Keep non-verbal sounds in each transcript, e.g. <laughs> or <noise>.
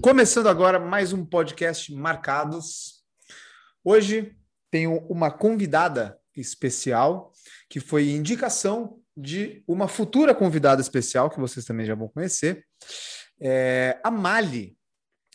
Começando agora mais um podcast Marcados. Hoje tenho uma convidada especial que foi indicação de uma futura convidada especial que vocês também já vão conhecer, é a Mali.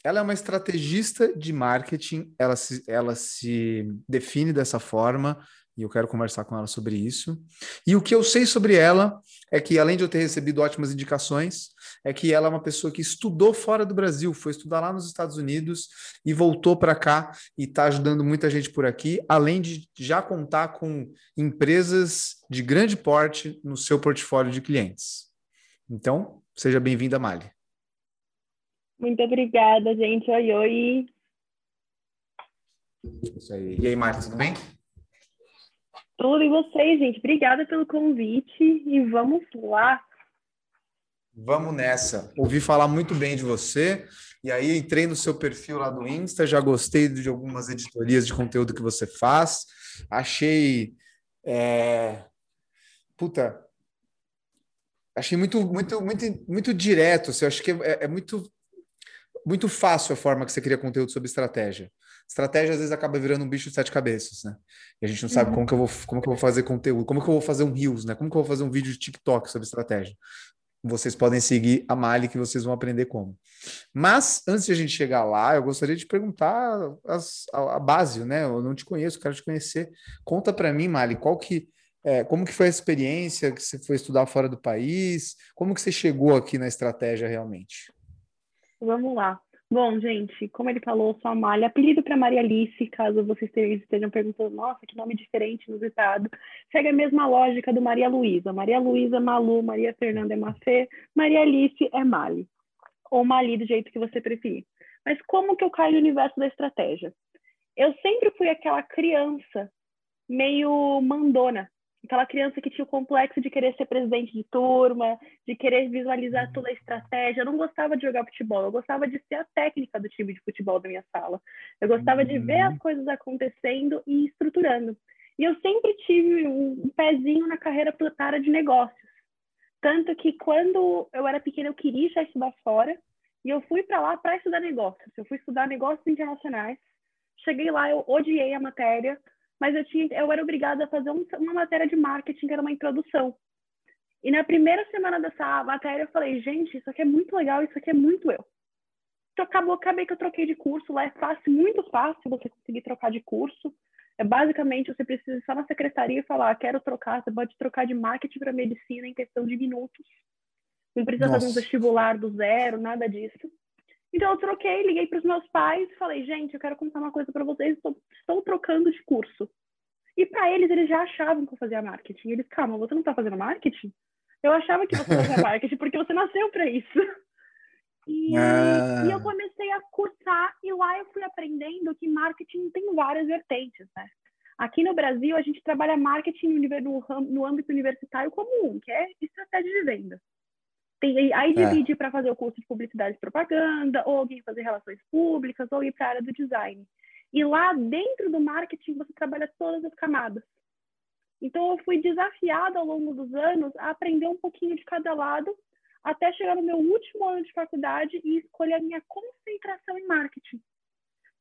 Ela é uma estrategista de marketing, ela se, ela se define dessa forma, e eu quero conversar com ela sobre isso. E o que eu sei sobre ela é que, além de eu ter recebido ótimas indicações, é que ela é uma pessoa que estudou fora do Brasil, foi estudar lá nos Estados Unidos e voltou para cá e está ajudando muita gente por aqui, além de já contar com empresas de grande porte no seu portfólio de clientes. Então, seja bem-vinda, Mali. Muito obrigada, gente. Oi, oi. Isso aí. E aí, Mali, tudo bem? Tudo e vocês, gente. Obrigada pelo convite e vamos lá. Vamos nessa. Ouvi falar muito bem de você. E aí entrei no seu perfil lá do Insta, já gostei de algumas editorias de conteúdo que você faz. Achei. É... Puta. Achei muito, muito, muito, muito direto. Assim, acho que é, é muito, muito fácil a forma que você cria conteúdo sobre estratégia estratégia às vezes acaba virando um bicho de sete cabeças, né? E a gente não sabe uhum. como que eu vou, como que eu vou fazer conteúdo, como que eu vou fazer um Reels, né? Como que eu vou fazer um vídeo de TikTok sobre estratégia. Vocês podem seguir a Mali que vocês vão aprender como. Mas antes de a gente chegar lá, eu gostaria de perguntar as, a, a, base, né? Eu não te conheço, quero te conhecer. Conta para mim, Mali, qual que é, como que foi a experiência que você foi estudar fora do país? Como que você chegou aqui na estratégia realmente? Vamos lá. Bom, gente, como ele falou, sou Amália, apelido para Maria Alice, caso vocês estejam perguntando, nossa, que nome diferente no ditado. Segue a mesma lógica do Maria Luísa. Maria Luísa é Malu, Maria Fernanda é Mafê, Maria Alice é Mali. Ou Mali, do jeito que você preferir. Mas como que eu caio no universo da estratégia? Eu sempre fui aquela criança meio mandona, aquela criança que tinha o complexo de querer ser presidente de turma, de querer visualizar toda a estratégia. Eu não gostava de jogar futebol, eu gostava de ser a técnica do time de futebol da minha sala. Eu gostava de ver as coisas acontecendo e estruturando. E eu sempre tive um pezinho na carreira para de negócios. Tanto que quando eu era pequena eu queria já estudar fora e eu fui para lá para estudar negócios. Eu fui estudar negócios internacionais. Cheguei lá, eu odiei a matéria, mas eu, tinha, eu era obrigada a fazer um, uma matéria de marketing, que era uma introdução. E na primeira semana dessa matéria eu falei, gente, isso aqui é muito legal, isso aqui é muito eu. Então acabou, acabei que eu troquei de curso, lá é fácil, muito fácil você conseguir trocar de curso. É basicamente você precisa estar na secretaria e falar, ah, quero trocar, você pode trocar de marketing para medicina em questão de minutos. Não precisa Nossa. fazer um vestibular do zero, nada disso. Então eu troquei, liguei para os meus pais e falei, gente, eu quero contar uma coisa para vocês, estou, estou trocando de curso. E para eles, eles já achavam que eu fazia marketing. Eles, calma, você não está fazendo marketing? Eu achava que você fazia <laughs> marketing porque você nasceu para isso. E, ah. e, eu comecei a cursar e lá eu fui aprendendo que marketing tem várias vertentes, né? Aqui no Brasil, a gente trabalha marketing no, no, no âmbito universitário comum, que é estratégia de venda. Tem, aí é. divide para fazer o curso de publicidade e propaganda, ou alguém fazer relações públicas, ou ir para a área do design. E lá dentro do marketing você trabalha todas as camadas. Então eu fui desafiada ao longo dos anos a aprender um pouquinho de cada lado, até chegar no meu último ano de faculdade e escolher a minha concentração em marketing.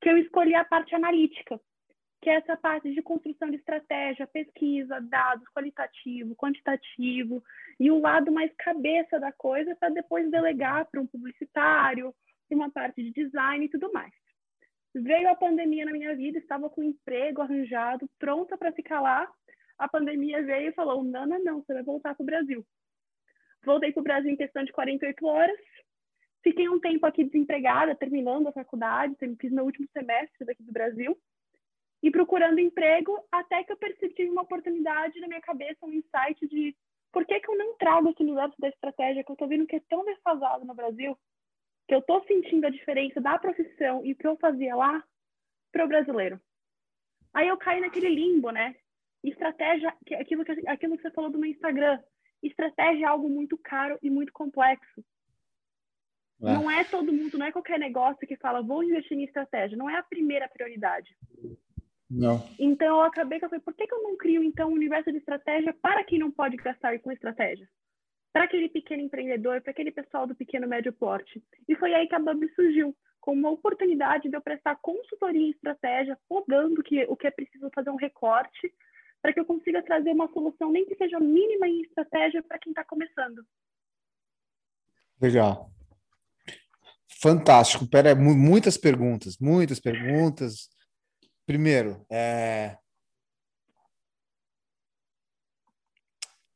Que eu escolhi a parte analítica, que é essa parte de construção de estratégia, pesquisa, dados, qualitativo, quantitativo, e o lado mais cabeça da coisa para depois delegar para um publicitário, para uma parte de design e tudo mais. Veio a pandemia na minha vida, estava com emprego arranjado, pronta para ficar lá. A pandemia veio e falou: não, não, não, você vai voltar para o Brasil. Voltei para o Brasil em questão de 48 horas. Fiquei um tempo aqui desempregada, terminando a faculdade, fiz meu último semestre daqui do Brasil e procurando emprego, até que eu percebi uma oportunidade na minha cabeça, um insight de por que, que eu não trago esse universo da estratégia que eu estou vendo que é tão defasado no Brasil, que eu estou sentindo a diferença da profissão e o que eu fazia lá para o brasileiro. Aí eu caí naquele limbo, né? Estratégia, aquilo que, aquilo que você falou do meu Instagram. Estratégia é algo muito caro e muito complexo. É. Não é todo mundo, não é qualquer negócio que fala, vou investir em estratégia. Não é a primeira prioridade. Não. Então eu acabei que eu falei, por que, que eu não crio então um universo de estratégia para quem não pode gastar com estratégia? Para aquele pequeno empreendedor, para aquele pessoal do pequeno médio porte. E foi aí que a Bubble surgiu. como uma oportunidade de eu prestar consultoria em estratégia, podando que, o que é preciso fazer um recorte, para que eu consiga trazer uma solução, nem que seja mínima em estratégia, para quem está começando. Legal. Fantástico. Pera, muitas perguntas, muitas perguntas. Primeiro, é...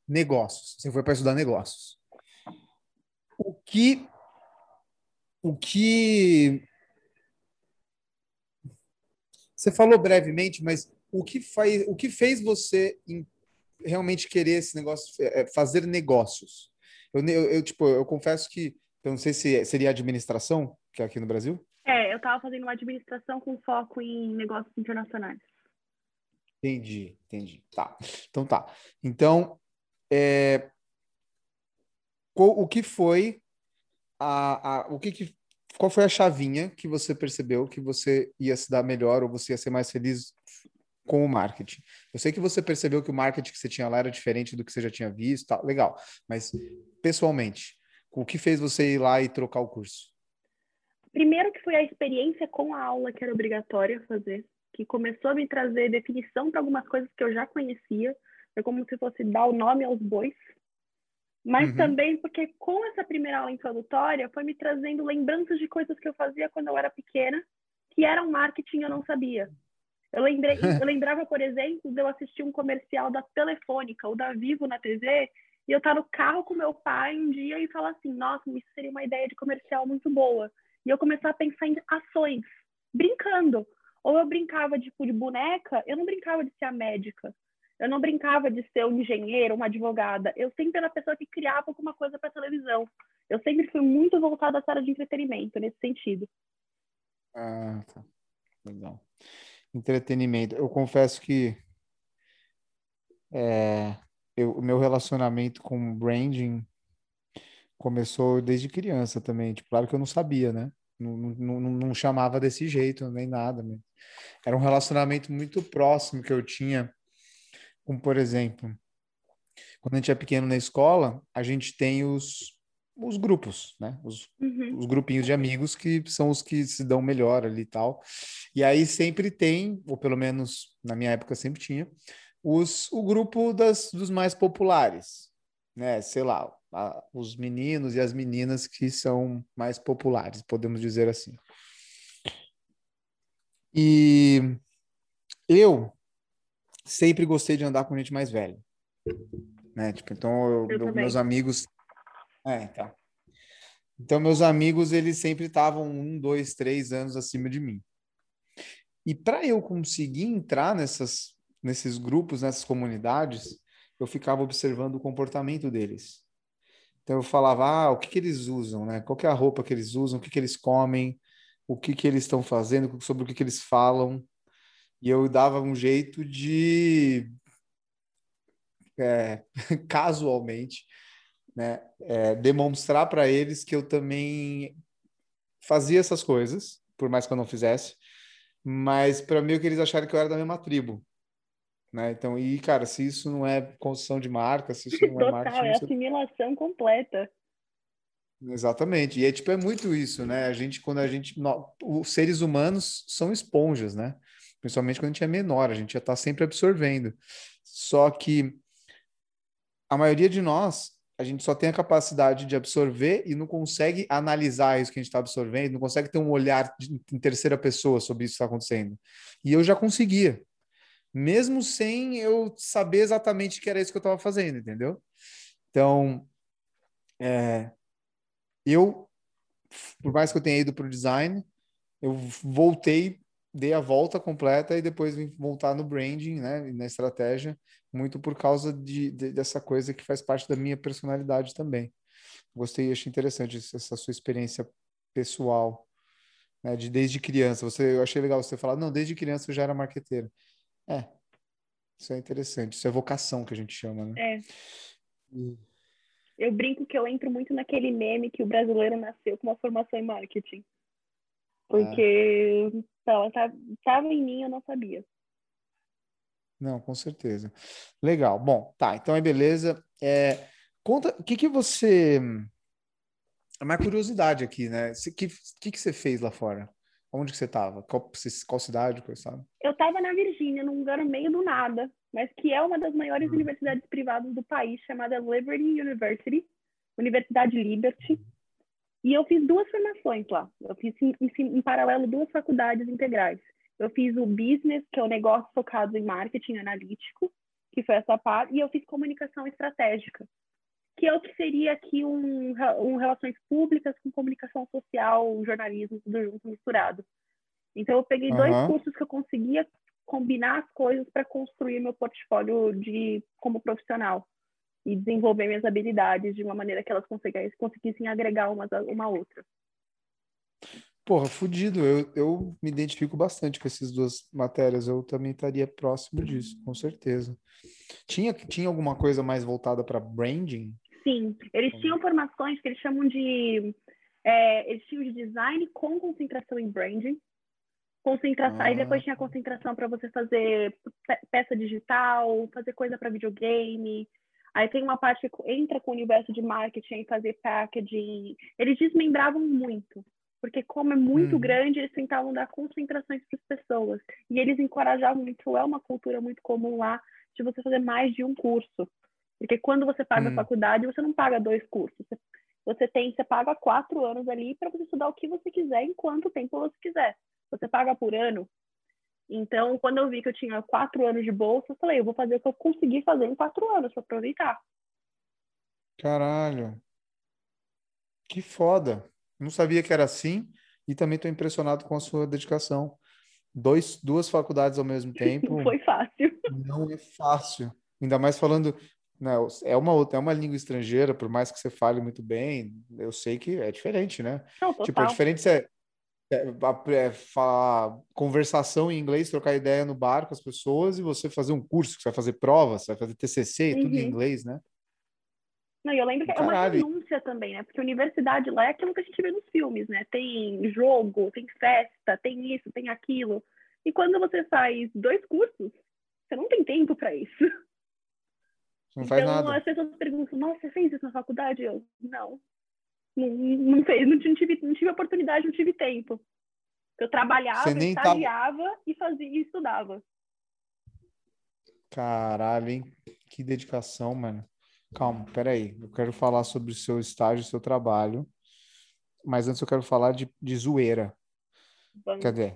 negócios. Você foi para estudar negócios. O que o que você falou brevemente, mas o que faz, o que fez você realmente querer esse negócio, é, é, fazer negócios? Eu, eu, eu, tipo, eu confesso que eu não sei se seria administração, que é aqui no Brasil. É, eu estava fazendo uma administração com foco em negócios internacionais. Entendi, entendi. Tá. Então tá. Então, é, o que foi a, a, o que, que qual foi a chavinha que você percebeu que você ia se dar melhor ou você ia ser mais feliz com o marketing? Eu sei que você percebeu que o marketing que você tinha lá era diferente do que você já tinha visto, tá, legal. Mas pessoalmente, o que fez você ir lá e trocar o curso? Primeiro que foi a experiência com a aula que era obrigatória fazer, que começou a me trazer definição para algumas coisas que eu já conhecia. É como se fosse dar o nome aos bois mas uhum. também porque com essa primeira aula introdutória foi me trazendo lembranças de coisas que eu fazia quando eu era pequena, que eram marketing eu não sabia. Eu, lembrei, <laughs> eu lembrava, por exemplo, de eu assistir um comercial da Telefônica ou da Vivo na TV, e eu estar no carro com meu pai um dia e falar assim, nossa, isso seria uma ideia de comercial muito boa. E eu começar a pensar em ações, brincando. Ou eu brincava tipo, de boneca, eu não brincava de ser a médica. Eu não brincava de ser um engenheiro, uma advogada. Eu sempre era a pessoa que criava alguma coisa para televisão. Eu sempre fui muito voltada à área de entretenimento, nesse sentido. Ah, tá. Legal. Entretenimento. Eu confesso que é, o meu relacionamento com branding começou desde criança também. Tipo, claro que eu não sabia, né? Não, não, não, chamava desse jeito, nem nada. Era um relacionamento muito próximo que eu tinha como, por exemplo, quando a gente é pequeno na escola, a gente tem os, os grupos, né? Os, uhum. os grupinhos de amigos que são os que se dão melhor ali e tal. E aí sempre tem, ou pelo menos na minha época sempre tinha, os, o grupo das, dos mais populares, né? Sei lá, a, os meninos e as meninas que são mais populares, podemos dizer assim. E eu sempre gostei de andar com gente mais velha. Né? Tipo, então, eu, eu meus amigos. É, então. Então, meus amigos, eles sempre estavam um, dois, três anos acima de mim. E para eu conseguir entrar nessas, nesses grupos, nessas comunidades, eu ficava observando o comportamento deles. Então, eu falava, ah, o que, que eles usam, né? Qual é a roupa que eles usam, o que, que eles comem, o que, que eles estão fazendo, sobre o que, que eles falam e eu dava um jeito de é, <laughs> casualmente né, é, demonstrar para eles que eu também fazia essas coisas, por mais que eu não fizesse, mas para mim que eles acharam que eu era da mesma tribo. Né? Então, e cara, se isso não é construção de marca, se isso <laughs> não é Total, marketing. É assimilação completa. Exatamente. E é tipo, é muito isso, né? A gente, quando a gente. os seres humanos são esponjas, né? principalmente quando a gente é menor, a gente já está sempre absorvendo. Só que a maioria de nós, a gente só tem a capacidade de absorver e não consegue analisar isso que a gente está absorvendo, não consegue ter um olhar de, em terceira pessoa sobre isso que está acontecendo. E eu já conseguia, mesmo sem eu saber exatamente que era isso que eu estava fazendo, entendeu? Então, é, eu, por mais que eu tenha ido para o design, eu voltei dei a volta completa e depois vim voltar no branding, né, na estratégia, muito por causa de, de, dessa coisa que faz parte da minha personalidade também. Gostei, achei interessante essa sua experiência pessoal, né, de desde criança. Você, eu achei legal você falar, não, desde criança eu já era marqueteiro. É, isso é interessante. Isso é vocação que a gente chama, né? É. Eu brinco que eu entro muito naquele meme que o brasileiro nasceu com uma formação em marketing. Porque é. ela estava em mim, eu não sabia. Não, com certeza. Legal. Bom, tá. Então é beleza. É, conta, o que que você é uma curiosidade aqui, né? O que, que, que você fez lá fora? Onde que você estava? Qual, qual, cidade, qual sabe? Eu estava na Virgínia, num lugar no meio do nada, mas que é uma das maiores uhum. universidades privadas do país, chamada Liberty University, Universidade Liberty. E eu fiz duas formações lá. Eu fiz em, em, em paralelo duas faculdades integrais. Eu fiz o business, que é o negócio focado em marketing analítico, que foi essa parte, e eu fiz comunicação estratégica, que é o que seria aqui um, um relações públicas com comunicação social, jornalismo, tudo junto, misturado. Então, eu peguei uhum. dois cursos que eu conseguia combinar as coisas para construir meu portfólio de como profissional e desenvolver minhas habilidades de uma maneira que elas conseguissem agregar uma uma outra. Porra, fudido. Eu, eu me identifico bastante com essas duas matérias. Eu também estaria próximo disso, com certeza. Tinha, tinha alguma coisa mais voltada para branding? Sim, eles tinham formações que eles chamam de. É, eles tinham de design com concentração em branding. Concentração, ah. Aí depois tinha concentração para você fazer peça digital, fazer coisa para videogame. Aí tem uma parte que entra com o universo de marketing fazer packaging. Eles desmembravam muito, porque como é muito hum. grande, eles tentavam dar concentrações para as pessoas. E eles encorajavam muito, é uma cultura muito comum lá, de você fazer mais de um curso. Porque quando você paga hum. a faculdade, você não paga dois cursos. Você tem, você paga quatro anos ali para você estudar o que você quiser, em quanto tempo você quiser. Você paga por ano. Então, quando eu vi que eu tinha quatro anos de bolsa, eu falei, eu vou fazer o que eu consegui fazer em quatro anos para aproveitar. Caralho. Que foda. Não sabia que era assim e também estou impressionado com a sua dedicação. Dois, duas faculdades ao mesmo <laughs> tempo. Não foi fácil. Não é fácil. Ainda mais falando não, é uma é uma língua estrangeira, por mais que você fale muito bem, eu sei que é diferente, né? Não, tipo, é diferente você é, é, falar conversação em inglês, trocar ideia no bar com as pessoas e você fazer um curso, que você vai fazer provas, você vai fazer TCC, uhum. tudo em uhum. inglês, né? Não, eu lembro que Caralho. é uma renúncia também, né? Porque a universidade lá é aquilo que a gente vê nos filmes, né? Tem jogo, tem festa, tem isso, tem aquilo. E quando você faz dois cursos, você não tem tempo para isso. Não faz então, nada. as pessoas perguntam, nossa, você fez isso na faculdade? Eu, não. Não, não fez, não tive, não tive oportunidade, não tive tempo. Eu trabalhava, estagiava tá... e fazia e estudava. Caralho, hein? Que dedicação, mano. Calma, peraí. Eu quero falar sobre o seu estágio, seu trabalho. Mas antes eu quero falar de, de zoeira. Vamos. Cadê?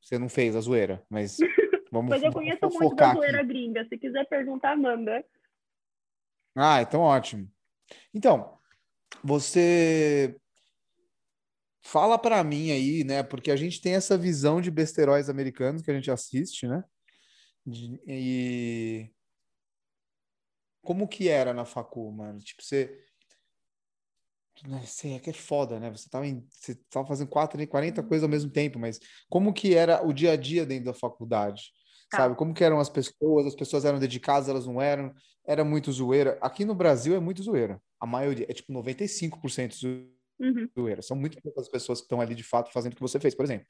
Você não fez a zoeira, mas <laughs> vamos Mas eu conheço muito da zoeira aqui. gringa. Se quiser perguntar, manda. Ah, então ótimo. Então, você fala para mim aí, né? Porque a gente tem essa visão de besteróis americanos que a gente assiste, né? De, e como que era na facu, mano? Tipo, você Sei, é que é foda, né? Você tava, em, você tava fazendo quatro, 40 coisas ao mesmo tempo, mas como que era o dia a dia dentro da faculdade? Tá. Sabe? Como que eram as pessoas? As pessoas eram dedicadas, elas não eram? Era muito zoeira. Aqui no Brasil é muito zoeira. A maioria, é tipo 95% uhum. zoeira. São muito poucas pessoas que estão ali de fato fazendo o que você fez, por exemplo.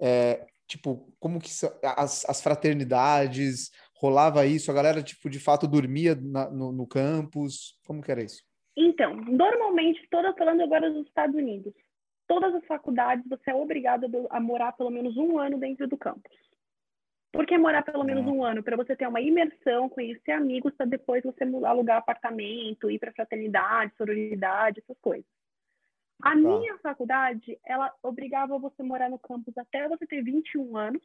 É, tipo, como que as, as fraternidades, rolava isso? A galera, tipo, de fato dormia na, no, no campus? Como que era isso? Então, normalmente, toda falando agora dos Estados Unidos, todas as faculdades você é obrigado a morar pelo menos um ano dentro do campus. Por que morar pelo menos um ano? Para você ter uma imersão, conhecer amigos, para depois você alugar apartamento, ir para fraternidade, sororidade, essas coisas. A tá. minha faculdade, ela obrigava você a morar no campus até você ter 21 anos,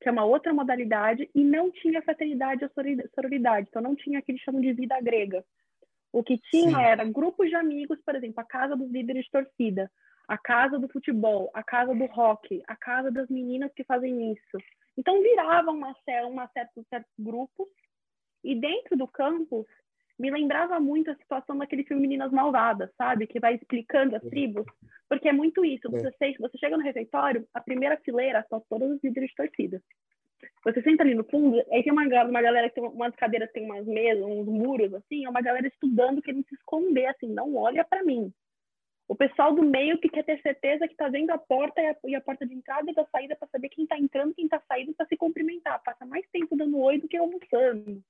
que é uma outra modalidade, e não tinha fraternidade ou sororidade, então não tinha aquele chamam de vida grega. O que tinha Sim. era grupos de amigos, por exemplo, a casa dos líderes de torcida, a casa do futebol, a casa do rock, a casa das meninas que fazem isso. Então virava uma, uma certos, certos grupos e dentro do campus me lembrava muito a situação daquele filme Meninas Malvadas, sabe? Que vai explicando as tribos. Porque é muito isso. Você, você chega no refeitório, a primeira fileira são todos os líderes de torcida. Você senta ali no fundo, aí tem uma, uma galera que tem umas cadeiras, tem umas mesas, uns muros, assim, é uma galera estudando, querendo se esconder, assim, não olha para mim. O pessoal do meio que quer ter certeza que está vendo a porta e a, e a, porta de entrada e da saída para saber quem está entrando, quem está saindo, para se cumprimentar. Passa mais tempo dando oi do que almoçando.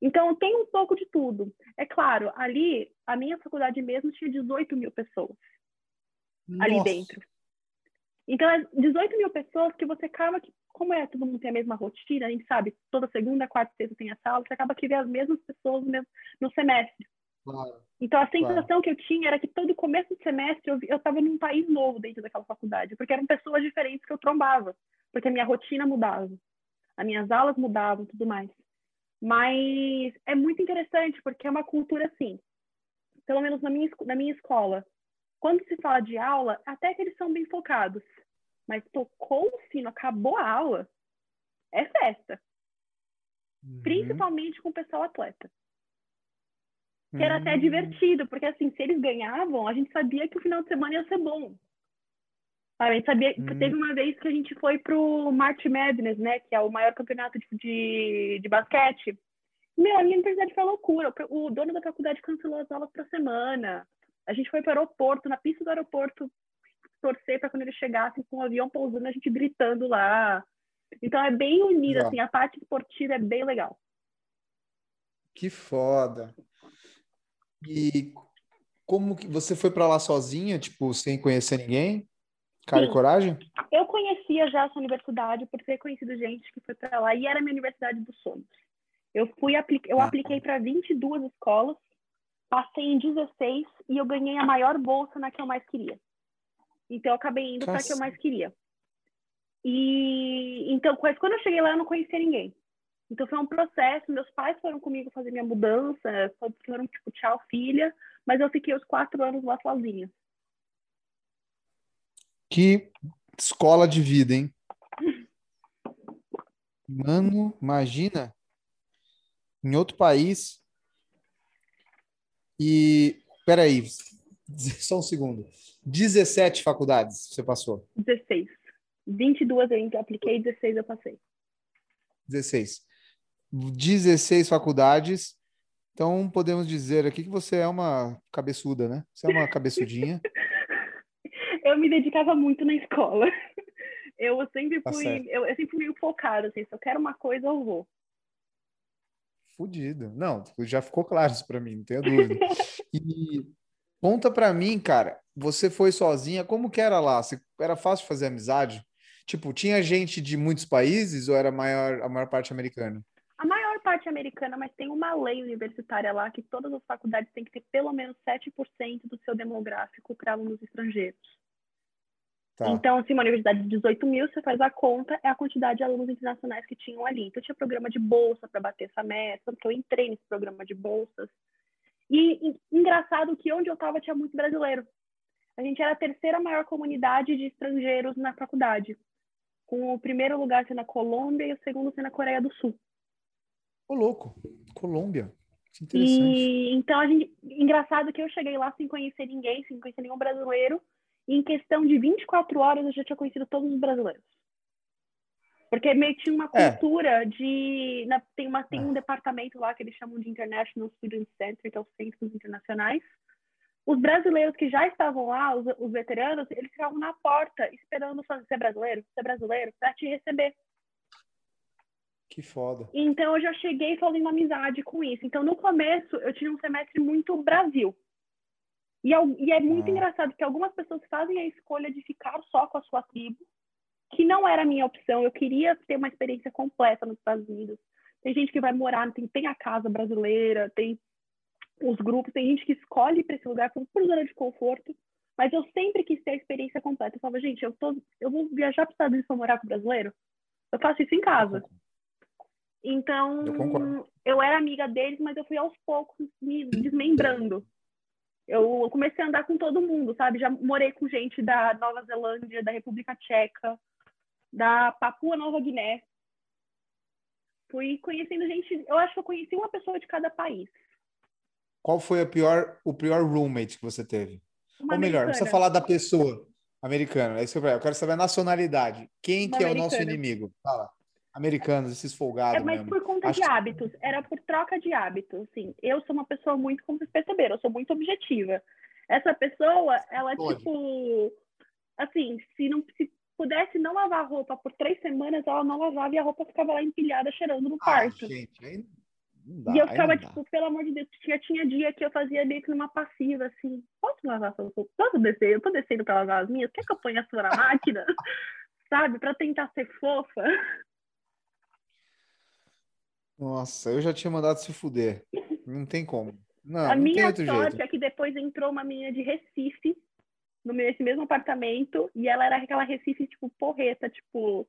Então, tem um pouco de tudo. É claro, ali, a minha faculdade mesmo tinha 18 mil pessoas Nossa. ali dentro. Então, é 18 mil pessoas que você acaba que, como é, todo mundo tem a mesma rotina, a gente sabe, toda segunda, quarta, sexta tem a sala, você acaba que vê as mesmas pessoas no, no semestre. Claro. Então, a sensação claro. que eu tinha era que todo começo de semestre eu estava num país novo dentro daquela faculdade, porque eram pessoas diferentes que eu trombava, porque a minha rotina mudava, as minhas aulas mudavam tudo mais. Mas é muito interessante, porque é uma cultura assim, pelo menos na minha, na minha escola. Quando se fala de aula, até que eles são bem focados, mas tocou o sino, acabou a aula, é festa. Uhum. Principalmente com o pessoal atleta que era até hum. divertido, porque assim, se eles ganhavam, a gente sabia que o final de semana ia ser bom. A gente sabia teve hum. uma vez que a gente foi pro March Madness, né, que é o maior campeonato de, de, de basquete. Meu, a minha universidade foi loucura. O dono da faculdade cancelou as aulas para semana. A gente foi para o aeroporto, na pista do aeroporto, torcer para quando eles chegassem com o avião pousando, a gente gritando lá. Então é bem unido, assim, a parte esportiva é bem legal. Que foda. E como que você foi para lá sozinha, tipo, sem conhecer ninguém? Cara Sim. e coragem? Eu conhecia já essa universidade por ter conhecido gente que foi para lá e era a minha universidade dos sonhos. Eu fui eu ah. apliquei para 22 escolas, passei em 16 e eu ganhei a maior bolsa na que eu mais queria. Então eu acabei indo para que eu mais queria. E então quando eu cheguei lá eu não conhecia ninguém. Então foi um processo. Meus pais foram comigo fazer minha mudança, foram tipo, tchau, filha, mas eu fiquei os quatro anos lá sozinha. Que escola de vida, hein? <laughs> Mano, imagina em outro país. E peraí, <laughs> só um segundo. 17 faculdades você passou? 16. 22 eu apliquei, 16 eu passei. 16. 16 faculdades. Então, podemos dizer aqui que você é uma cabeçuda, né? Você é uma cabeçudinha. <laughs> eu me dedicava muito na escola. Eu sempre tá fui, eu, eu, sempre fui meio focada, assim, se eu quero uma coisa, eu vou. Fudido. Não, já ficou claro isso para mim, não tenho dúvida. e conta para mim, cara, você foi sozinha, como que era lá? Você, era fácil fazer amizade? Tipo, tinha gente de muitos países ou era maior, a maior parte americana? Parte americana, mas tem uma lei universitária lá que todas as faculdades têm que ter pelo menos 7% do seu demográfico para alunos estrangeiros. Tá. Então, se uma universidade de 18 mil, você faz a conta, é a quantidade de alunos internacionais que tinham ali. Então, tinha programa de bolsa para bater essa meta, porque eu entrei nesse programa de bolsas. E, e engraçado que onde eu estava tinha muito brasileiro. A gente era a terceira maior comunidade de estrangeiros na faculdade, com o primeiro lugar sendo a Colômbia e o segundo sendo a Coreia do Sul. Ô, louco, Colômbia. Que interessante. E, então, a gente, engraçado que eu cheguei lá sem conhecer ninguém, sem conhecer nenhum brasileiro, e em questão de 24 horas eu já tinha conhecido todos os brasileiros. Porque meio que tinha uma é. cultura é. de. Na, tem, uma, tem é. um departamento lá que eles chamam de International Student Center, que é os centros internacionais. Os brasileiros que já estavam lá, os, os veteranos, eles ficavam na porta esperando você é brasileiro, é brasileiro, para te receber. Que foda. Então eu já cheguei fazendo amizade com isso. Então no começo eu tinha um semestre muito Brasil. E, e é muito ah. engraçado que algumas pessoas fazem a escolha de ficar só com a sua tribo, que não era a minha opção. Eu queria ter uma experiência completa nos Estados Unidos. Tem gente que vai morar, tem, tem a casa brasileira, tem os grupos, tem gente que escolhe para esse lugar por, por zona de conforto. Mas eu sempre quis ter a experiência completa. Eu falava, gente, eu, tô, eu vou viajar para os Estados Unidos para morar com brasileiro? Eu faço isso em casa. Então, eu, eu, era amiga deles, mas eu fui aos poucos me desmembrando. Eu comecei a andar com todo mundo, sabe? Já morei com gente da Nova Zelândia, da República Tcheca, da Papua Nova Guiné. Fui conhecendo gente, eu acho que eu conheci uma pessoa de cada país. Qual foi pior, o pior roommate que você teve? Uma Ou melhor, você falar da pessoa americana. É isso que eu, eu quero saber a nacionalidade. Quem uma que é americana. o nosso inimigo? Fala americanos, esses folgados. É, mas mesmo. por conta Acho de hábitos, era por troca de hábitos. Assim, eu sou uma pessoa muito, como vocês perceberam, eu sou muito objetiva. Essa pessoa, ela, Pode. tipo, assim, se não se pudesse não lavar roupa por três semanas, ela não lavava e a roupa ficava lá empilhada, cheirando no ah, quarto. Gente, aí Dá, e eu ficava, tipo, pelo amor de Deus, já tinha dia que eu fazia meio que numa passiva, assim, posso lavar suas roupas? Posso descer? Eu tô descendo pra lavar as minhas? Quer que eu ponha a sua na máquina? <laughs> Sabe? Pra tentar ser fofa. Nossa, eu já tinha mandado se fuder. Não tem como. Não, a não minha sorte jeito. é que depois entrou uma menina de Recife, no nesse mesmo apartamento, e ela era aquela Recife, tipo, porreta, tipo,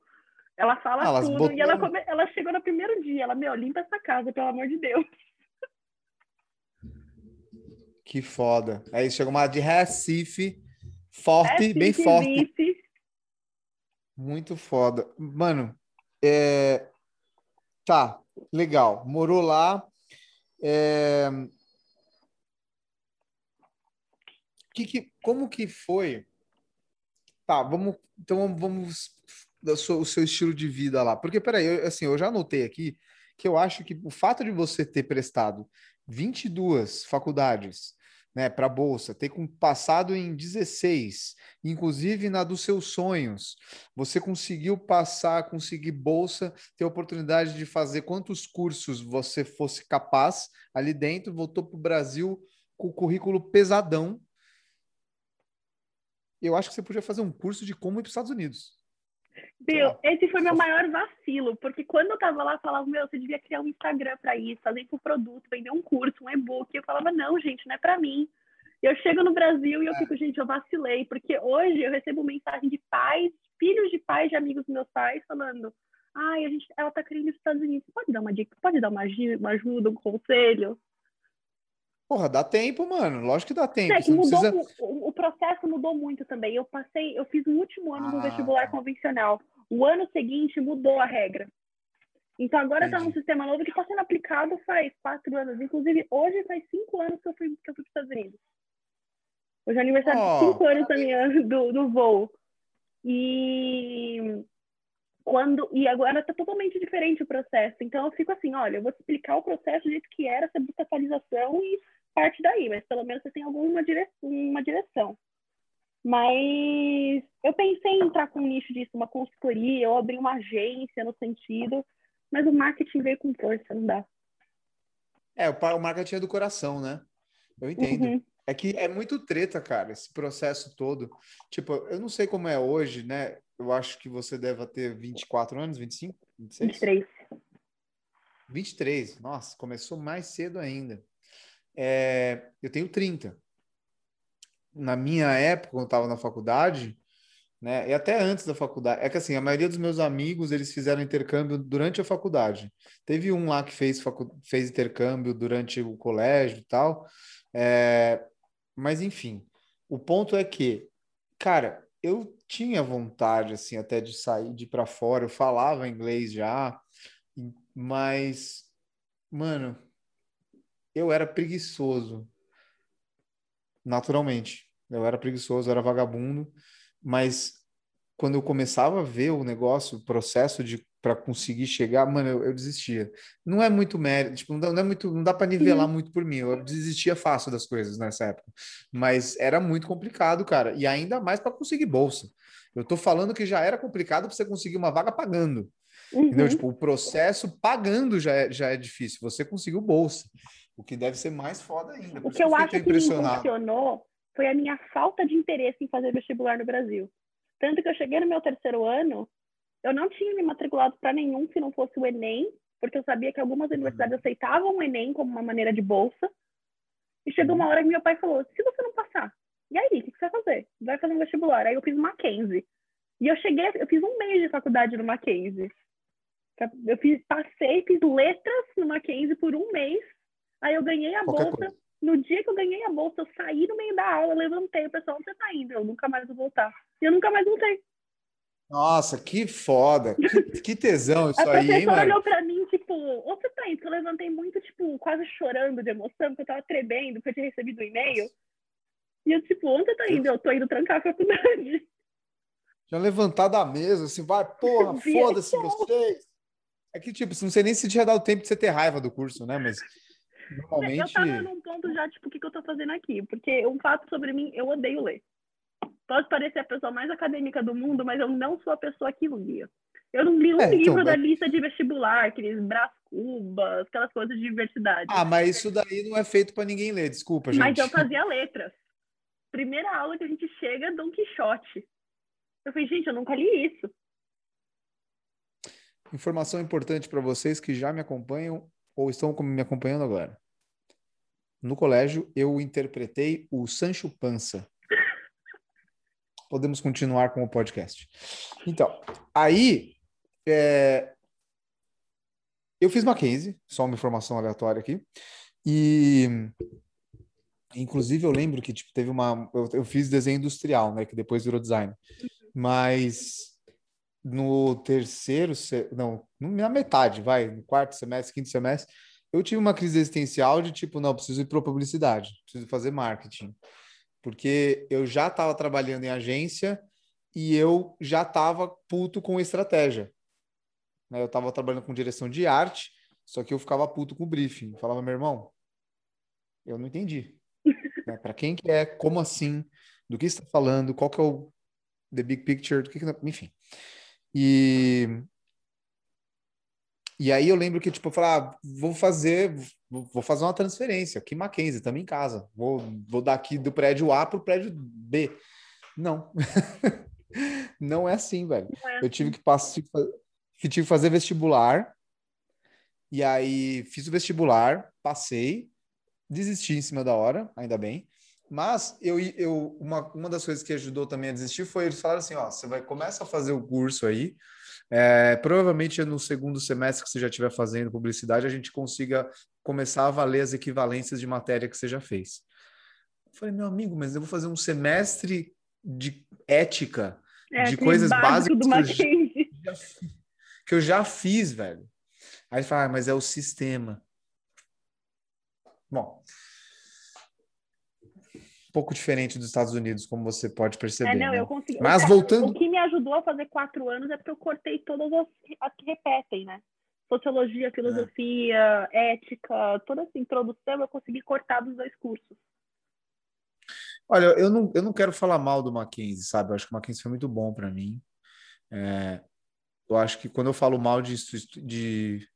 ela fala ah, tudo. Botou... E ela, come... ela chegou no primeiro dia, ela, meu, limpa essa casa, pelo amor de Deus. <laughs> Que foda. Aí chegou uma de Recife, forte, Recife, bem forte. Vice. Muito foda. Mano, é... tá, legal. Morou lá. É... Que, que, como que foi? Tá, vamos. Então vamos da sua, o seu estilo de vida lá. Porque, peraí, eu, assim, eu já anotei aqui que eu acho que o fato de você ter prestado 22 faculdades né, para bolsa, ter com, passado em 16, inclusive na dos seus sonhos, você conseguiu passar, conseguir bolsa, ter oportunidade de fazer quantos cursos você fosse capaz ali dentro, voltou para o Brasil com o currículo pesadão. Eu acho que você podia fazer um curso de como ir para os Estados Unidos. Bill, esse foi meu maior vacilo, porque quando eu tava lá, falava, meu, você devia criar um Instagram para isso, fazer um produto, vender um curso, um e-book. Eu falava, não, gente, não é para mim. Eu chego no Brasil e eu é. fico, gente, eu vacilei, porque hoje eu recebo mensagem de pais, filhos de pais de amigos dos meus pais, falando, ai, a gente, ela tá querendo ir para os Estados Unidos, pode dar uma dica, pode dar uma, uma ajuda, um conselho? Porra, dá tempo, mano. Lógico que dá tempo. É, que mudou, precisa... o, o, processo mudou muito também. Eu passei, eu fiz o último ano ah. do vestibular convencional. O ano seguinte mudou a regra. Então agora está um sistema novo que está sendo aplicado faz quatro anos. Inclusive, hoje faz cinco anos que eu fui, que eu fui para os Estados Unidos. Hoje é aniversário oh, de cinco anos da minha, do, do voo. E quando e agora está totalmente diferente o processo. Então eu fico assim, olha, eu vou te explicar o processo do jeito que era essa atualização e parte daí, mas pelo menos você tem alguma direção, uma direção. Mas eu pensei em entrar com um nicho disso, uma consultoria, ou abrir uma agência no sentido, mas o marketing veio com força, não dá. É, o marketing é do coração, né? Eu entendo. Uhum. É que é muito treta, cara, esse processo todo. Tipo, eu não sei como é hoje, né? Eu acho que você deve ter 24 anos, 25, 26? 23. 23, nossa, começou mais cedo ainda. É, eu tenho 30. Na minha época, quando eu estava na faculdade, né, e até antes da faculdade, é que assim, a maioria dos meus amigos, eles fizeram intercâmbio durante a faculdade. Teve um lá que fez, facu... fez intercâmbio durante o colégio e tal, é, mas enfim, o ponto é que, cara, eu tinha vontade, assim, até de sair, de ir para fora, eu falava inglês já, mas, mano, eu era preguiçoso. Naturalmente. Eu era preguiçoso, eu era vagabundo, mas quando eu começava a ver o negócio, o processo de para conseguir chegar, mano, eu, eu, desistia. Não é muito mérito, tipo, não dá, não é muito, não dá para nivelar muito por mim. Eu desistia fácil das coisas nessa época, mas era muito complicado, cara, e ainda mais para conseguir bolsa. Eu tô falando que já era complicado para você conseguir uma vaga pagando. Uhum. Entendeu? Tipo, o processo pagando já é, já é difícil. Você conseguiu bolsa. O que deve ser mais foda ainda. O que eu acho que me impressionou foi a minha falta de interesse em fazer vestibular no Brasil. Tanto que eu cheguei no meu terceiro ano, eu não tinha me matriculado para nenhum se não fosse o Enem, porque eu sabia que algumas uhum. universidades aceitavam o Enem como uma maneira de bolsa. E chegou uma uhum. hora que meu pai falou: se você não passar, e aí, o que você vai fazer? Vai fazer um vestibular. Aí eu fiz Mackenzie. E eu cheguei, eu fiz um mês de faculdade no Mackenzie. Eu fiz, passei, fiz letras no Mackenzie por um mês Aí eu ganhei a Qualquer bolsa. Coisa. No dia que eu ganhei a bolsa, eu saí no meio da aula, levantei, o pessoal, onde você tá indo? Eu nunca mais vou voltar. E eu nunca mais voltei. Nossa, que foda! Que, <laughs> que tesão isso aí, hein, mano? olhou pra mim, tipo, onde você tá indo? Eu levantei muito, tipo, quase chorando de emoção, porque eu tava tremendo, porque eu tinha recebido o um e-mail. E eu, tipo, onde você tá indo? Eu tô indo trancar a faculdade. Já levantar da mesa, assim, vai, porra, <laughs> foda-se vocês. É que, tipo, não sei nem se tinha dado tempo de você ter raiva do curso, né? Mas Normalmente... Eu tava num ponto já, tipo, o que, que eu tô fazendo aqui? Porque um fato sobre mim, eu odeio ler. Pode parecer a pessoa mais acadêmica do mundo, mas eu não sou a pessoa que lia. Eu não li um é, então, livro então, da lista de vestibular, aqueles braços cubas, aquelas coisas de diversidade. Ah, mas isso daí não é feito para ninguém ler, desculpa, gente. Mas eu <laughs> fazia letras. Primeira aula que a gente chega, Dom Quixote. Eu falei, gente, eu nunca li isso. Informação importante para vocês que já me acompanham ou estão me acompanhando agora. No colégio, eu interpretei o Sancho Panza. Podemos continuar com o podcast. Então, aí é... eu fiz Mackenzie, só uma informação aleatória aqui, e inclusive eu lembro que tipo, teve uma. Eu, eu fiz desenho industrial, né? Que depois virou design. Mas no terceiro, não, na metade, vai, no quarto semestre, quinto semestre, eu tive uma crise existencial de tipo, não, preciso ir para publicidade, preciso fazer marketing. Porque eu já estava trabalhando em agência e eu já estava puto com estratégia. Né? Eu estava trabalhando com direção de arte, só que eu ficava puto com o briefing. Eu falava, meu irmão, eu não entendi. <laughs> né? Para quem que é, como assim, do que está falando, qual que é o the big picture, do que, que enfim. E e aí eu lembro que, tipo, eu falei, ah, vou fazer, vou fazer uma transferência aqui em Mackenzie, também em casa. Vou, vou dar aqui do prédio A para o prédio B. Não. <laughs> não é assim, velho. É assim. Eu tive que passar, tive que fazer vestibular. E aí fiz o vestibular, passei, desisti em cima da hora, ainda bem. Mas eu, eu uma, uma das coisas que ajudou também a desistir foi eles falaram assim: ó, você vai começar a fazer o curso aí. É, provavelmente no segundo semestre que você já estiver fazendo publicidade, a gente consiga começar a valer as equivalências de matéria que você já fez. Eu falei, meu amigo, mas eu vou fazer um semestre de ética, é, de coisas básicas que eu, já, <laughs> que eu já fiz, velho. Aí fala, ah, mas é o sistema. Bom, pouco diferente dos Estados Unidos, como você pode perceber. É, não, né? eu consegui. Mas voltando. O que me ajudou a fazer quatro anos é porque eu cortei todas as, as que repetem, né? Sociologia, filosofia, é. ética, toda essa introdução eu consegui cortar dos dois cursos. Olha, eu não, eu não quero falar mal do Mackenzie, sabe? Eu acho que o Mackenzie foi muito bom para mim. É, eu acho que quando eu falo mal de, de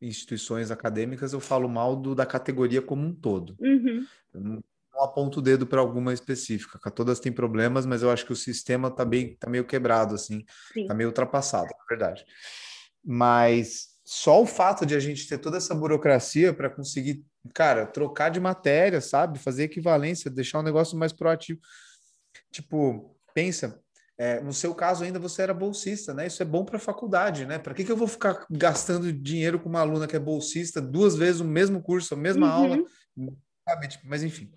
instituições acadêmicas, eu falo mal do, da categoria como um todo. Uhum. Eu não, não aponto o dedo para alguma específica. Todas têm problemas, mas eu acho que o sistema está bem, tá meio quebrado, assim, está meio ultrapassado, na verdade. Mas só o fato de a gente ter toda essa burocracia para conseguir, cara, trocar de matéria, sabe? Fazer equivalência, deixar o um negócio mais proativo. Tipo, pensa, é, no seu caso ainda você era bolsista, né? Isso é bom para a faculdade, né? Para que, que eu vou ficar gastando dinheiro com uma aluna que é bolsista duas vezes o mesmo curso, a mesma uhum. aula? Sabe? Tipo, mas enfim,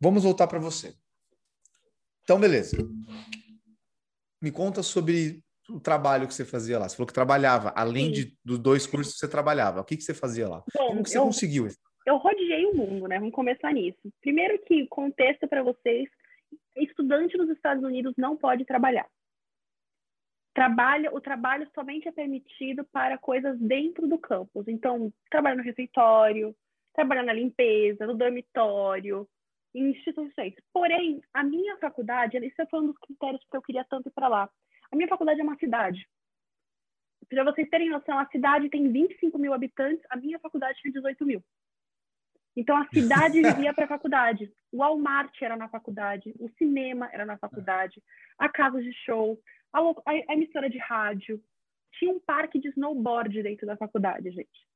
vamos voltar para você. Então, beleza. Me conta sobre o trabalho que você fazia lá. Você falou que trabalhava, além de, dos dois cursos que você trabalhava. O que, que você fazia lá? Bom, Como que você eu, conseguiu isso? Eu rodeei o mundo, né? Vamos começar nisso. Primeiro que contexto para vocês, estudante nos Estados Unidos não pode trabalhar. Trabalho, o trabalho somente é permitido para coisas dentro do campus. Então, trabalho no refeitório, trabalhar na limpeza, no dormitório, em instituições. Porém, a minha faculdade, isso foi um dos critérios que eu queria tanto ir para lá. A minha faculdade é uma cidade. Para vocês terem noção, a cidade tem 25 mil habitantes, a minha faculdade tem 18 mil. Então, a cidade <laughs> vivia para a faculdade. O Walmart era na faculdade, o cinema era na faculdade, a casa de show, a, a, a emissora de rádio. Tinha um parque de snowboard dentro da faculdade, gente.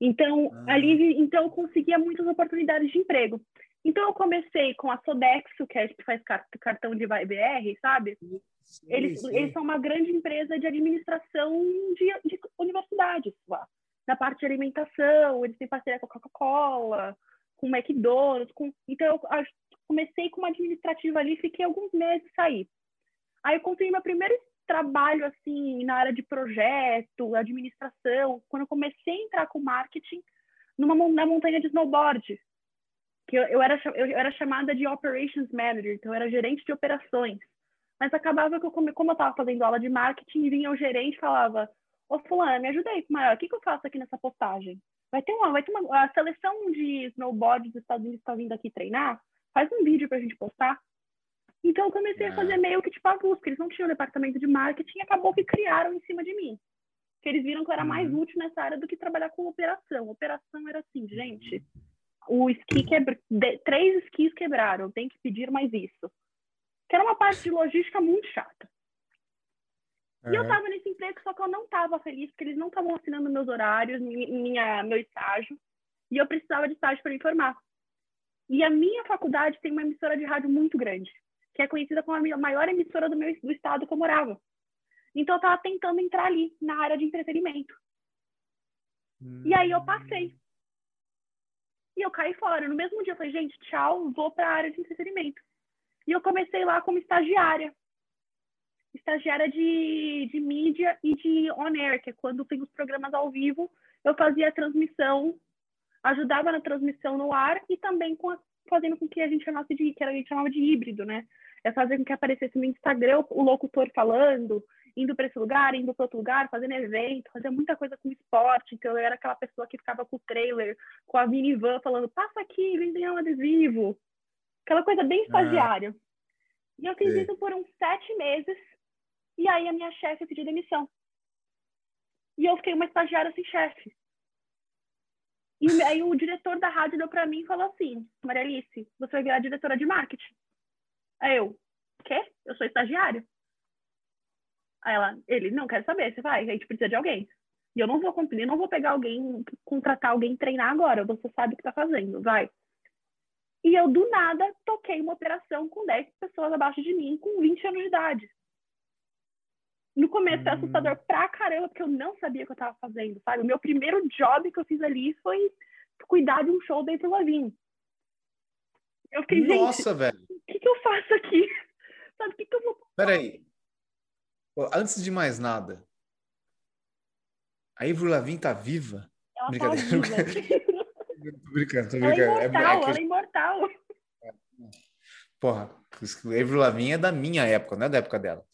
Então, ah. ali, então eu conseguia muitas oportunidades de emprego. Então, eu comecei com a Sodexo, que, é, que faz cartão de BR, sabe? Sim, eles, sim. eles são uma grande empresa de administração de, de universidades lá. Na parte de alimentação, eles têm parceria com a Coca-Cola, com o McDonald's. Com... Então, eu comecei como administrativa ali, fiquei alguns meses e saí. Aí, eu consegui meu primeiro trabalho assim na área de projeto, administração, quando eu comecei a entrar com marketing numa na montanha de snowboard, que eu, eu era eu, era chamada de operations manager, então eu era gerente de operações. Mas acabava que eu como eu estava fazendo aula de marketing, vinha o gerente e falava: "Ô fulano, me ajuda aí com maior, o que que eu faço aqui nessa postagem? Vai ter uma, vai ter uma a seleção de snowboard dos Estados Unidos está vindo aqui treinar, faz um vídeo para a gente postar". Então eu comecei a fazer meio que tipo a busca. Eles não tinham departamento de marketing e acabou que criaram em cima de mim. que eles viram que eu era mais uhum. útil nessa área do que trabalhar com operação. Operação era assim, gente, o esqui quebra... três esquis quebraram, tem que pedir mais isso. Que era uma parte de logística muito chata. Uhum. E eu estava nesse emprego, só que eu não estava feliz, porque eles não estavam assinando meus horários, minha, meu estágio, e eu precisava de estágio para me formar. E a minha faculdade tem uma emissora de rádio muito grande, que é conhecida como a maior emissora do meu do estado que eu morava. Então eu estava tentando entrar ali na área de entretenimento. Hum. E aí eu passei. E eu caí fora. No mesmo dia eu falei, gente, tchau, vou para a área de entretenimento. E eu comecei lá como estagiária. Estagiária de, de mídia e de on-air, que é quando tem os programas ao vivo, eu fazia a transmissão, ajudava na transmissão no ar e também com a, fazendo com que a gente chamasse de, que a gente chamava de híbrido, né? É fazer com que aparecesse no Instagram o locutor falando, indo para esse lugar, indo para outro lugar, fazendo evento, fazia muita coisa com esporte. Então, eu era aquela pessoa que ficava com o trailer, com a minivan, falando: passa aqui, vem ganhar um adesivo. Aquela coisa bem estagiária. E eu fiz isso por uns sete meses. E aí, a minha chefe pediu demissão. E eu fiquei uma estagiária sem chefe. E aí, o diretor da rádio deu para mim e falou assim: Maria Alice, você vai virar diretora de marketing. Aí eu, quê? Eu sou estagiária. Aí ela, ele, não, quero saber, você vai, a gente precisa de alguém. E eu não vou cumprir, não vou pegar alguém, contratar alguém treinar agora, você sabe o que tá fazendo, vai. E eu, do nada, toquei uma operação com 10 pessoas abaixo de mim, com 20 anos de idade. No começo hum. foi assustador pra caramba, porque eu não sabia o que eu tava fazendo, sabe? O meu primeiro job que eu fiz ali foi cuidar de um show dentro do Lavin. Eu fiquei, Nossa, velho. O que, que eu faço aqui? <laughs> Sabe, o que, que eu vou... Peraí, Antes de mais nada, a Ivro Lavin tá viva? Ela Brincadeira. <laughs> Tá viva. tô brincando, tô brincando. Ela é imortal, é, é que... ela é imortal. Porra, a Ivro Lavin é da minha época, não é da época dela.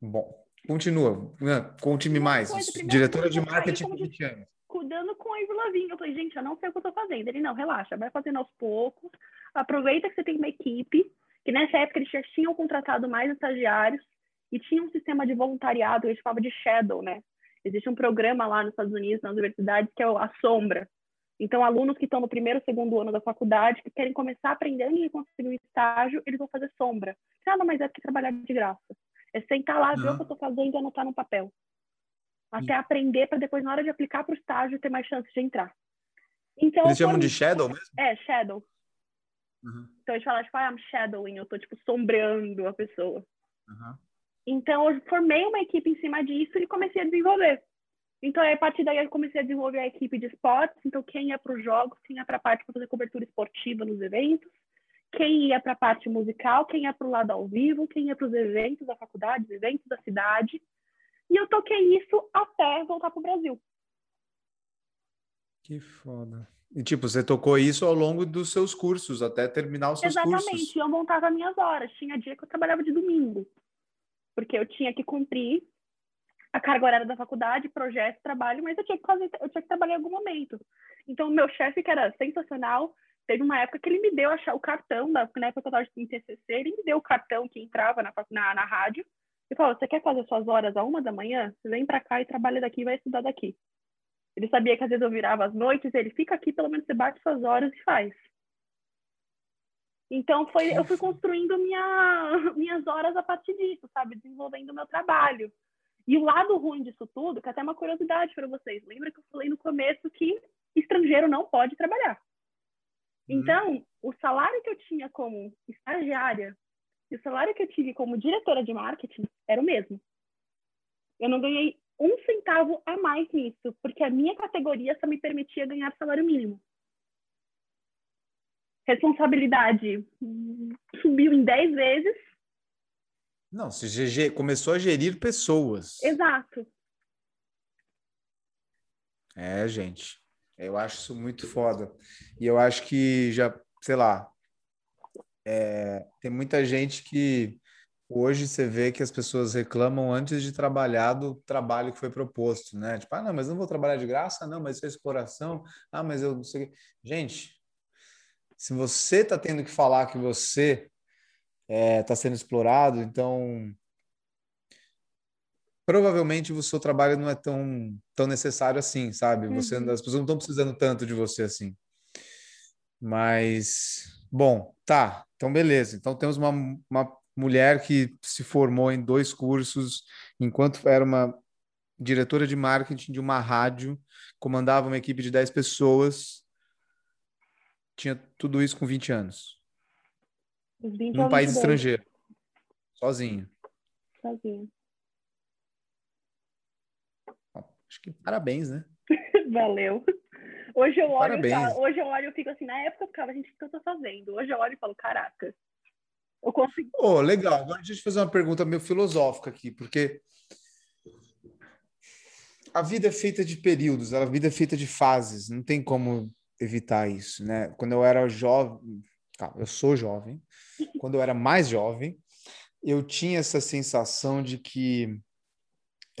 Bom, continua. Conte-me mais. Coisa, Diretora de marketing por 20 anos. Cuidando com a Ivro Lavin. Eu falei, gente, eu não sei o que eu tô fazendo. Ele, não, relaxa, vai fazendo aos poucos. Aproveita que você tem uma equipe, que nessa época eles já tinham contratado mais estagiários e tinha um sistema de voluntariado, a gente chamava de Shadow, né? Existe um programa lá nos Estados Unidos, nas universidades, que é a Sombra. Então, alunos que estão no primeiro, segundo ano da faculdade, que querem começar aprendendo e conseguir um estágio, eles vão fazer sombra. Nada mais é que trabalhar de graça. É sentar lá, ver o que eu estou fazendo e anotar no papel. Até uhum. aprender para depois, na hora de aplicar para o estágio, ter mais chance de entrar. Então, Eles chamam de shadow mesmo? É, shadow. Uhum. Então, a gente fala, tipo, ah, I'm shadowing, eu estou, tipo, sombreando a pessoa. Uhum. Então, eu formei uma equipe em cima disso e comecei a desenvolver. Então, a partir daí, eu comecei a desenvolver a equipe de esportes. Então, quem ia para os jogos, quem ia para a parte para fazer cobertura esportiva nos eventos, quem ia para a parte musical, quem ia para o lado ao vivo, quem ia para os eventos da faculdade, os eventos da cidade. E eu toquei isso até voltar para o Brasil. Que foda. E, tipo, você tocou isso ao longo dos seus cursos, até terminar os seus Exatamente. cursos. Exatamente. Eu montava minhas horas. Tinha dia que eu trabalhava de domingo porque eu tinha que cumprir a carga horária da faculdade, projeto, trabalho, mas eu tinha que fazer, eu tinha que trabalhar em algum momento. Então, o meu chefe, que era sensacional, teve uma época que ele me deu achar o cartão, da, na época que eu estava em TCC, ele me deu o cartão que entrava na, na, na rádio e falou, você quer fazer suas horas a uma da manhã? Você vem para cá e trabalha daqui e vai estudar daqui. Ele sabia que às vezes eu virava às noites, ele fica aqui, pelo menos você bate suas horas e faz. Então foi, eu fui construindo minha, <laughs> minhas horas a partir disso, sabe, desenvolvendo o meu trabalho. E o lado ruim disso tudo, que é até uma curiosidade para vocês, lembra que eu falei no começo que estrangeiro não pode trabalhar. Uhum. Então, o salário que eu tinha como estagiária e o salário que eu tive como diretora de marketing era o mesmo. Eu não ganhei um centavo a mais nisso, porque a minha categoria só me permitia ganhar salário mínimo responsabilidade subiu em 10 vezes. Não, você começou a gerir pessoas. Exato. É, gente. Eu acho isso muito foda. E eu acho que já, sei lá, é, tem muita gente que hoje você vê que as pessoas reclamam antes de trabalhar do trabalho que foi proposto, né? Tipo, ah, não, mas não vou trabalhar de graça, não, mas isso é exploração, ah, mas eu não sei. Gente, se você está tendo que falar que você está é, sendo explorado, então provavelmente o seu trabalho não é tão, tão necessário assim, sabe? Você, uhum. As pessoas não estão precisando tanto de você assim. Mas, bom, tá. Então, beleza. Então, temos uma, uma mulher que se formou em dois cursos, enquanto era uma diretora de marketing de uma rádio, comandava uma equipe de 10 pessoas, tinha tudo isso com 20 anos. 20 num país estrangeiro. Sozinho. Sozinho. Acho que parabéns, né? <laughs> Valeu. Hoje eu olho, tá, hoje eu olho e fico assim, na época eu ficava, gente, o que eu tô fazendo? Hoje eu olho e falo, caraca, eu consigo. Oh, legal. Agora deixa eu fazer uma pergunta meio filosófica aqui, porque a vida é feita de períodos, a vida é feita de fases, não tem como evitar isso, né? Quando eu era jovem, tá, eu sou jovem, quando eu era mais jovem, eu tinha essa sensação de que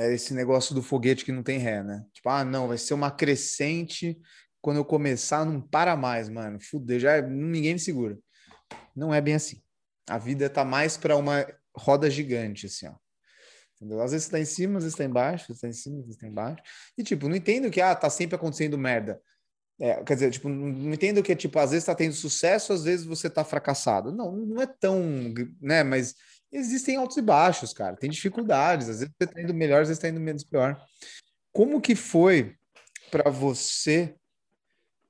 é esse negócio do foguete que não tem ré, né? Tipo, ah, não, vai ser uma crescente, quando eu começar não para mais, mano. Fudeu, já ninguém me segura. Não é bem assim. A vida tá mais para uma roda gigante, assim, ó. Entendeu? Às vezes você tá em cima, às vezes tá embaixo, às vezes tá em cima, às vezes tá embaixo. E, tipo, não entendo que, ah, tá sempre acontecendo merda. É, quer dizer, tipo, não entendo que, tipo, às vezes tá tendo sucesso, às vezes você tá fracassado. Não, não é tão, né, mas existem altos e baixos, cara. Tem dificuldades, às vezes você tá indo melhor, às vezes tá indo menos pior. Como que foi para você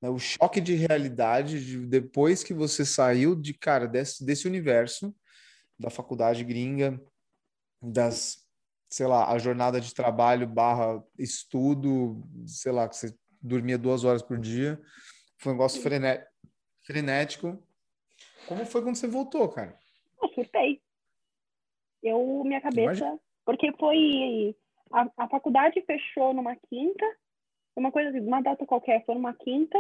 né, o choque de realidade de, depois que você saiu de, cara, desse, desse universo da faculdade gringa, das, sei lá, a jornada de trabalho barra estudo, sei lá, que você dormia duas horas por dia, foi um negócio frené, frenético. Como foi quando você voltou, cara? Eu surtei. Eu, minha cabeça, Imagina. porque foi a, a faculdade fechou numa quinta, uma coisa assim, uma data qualquer, foi numa quinta,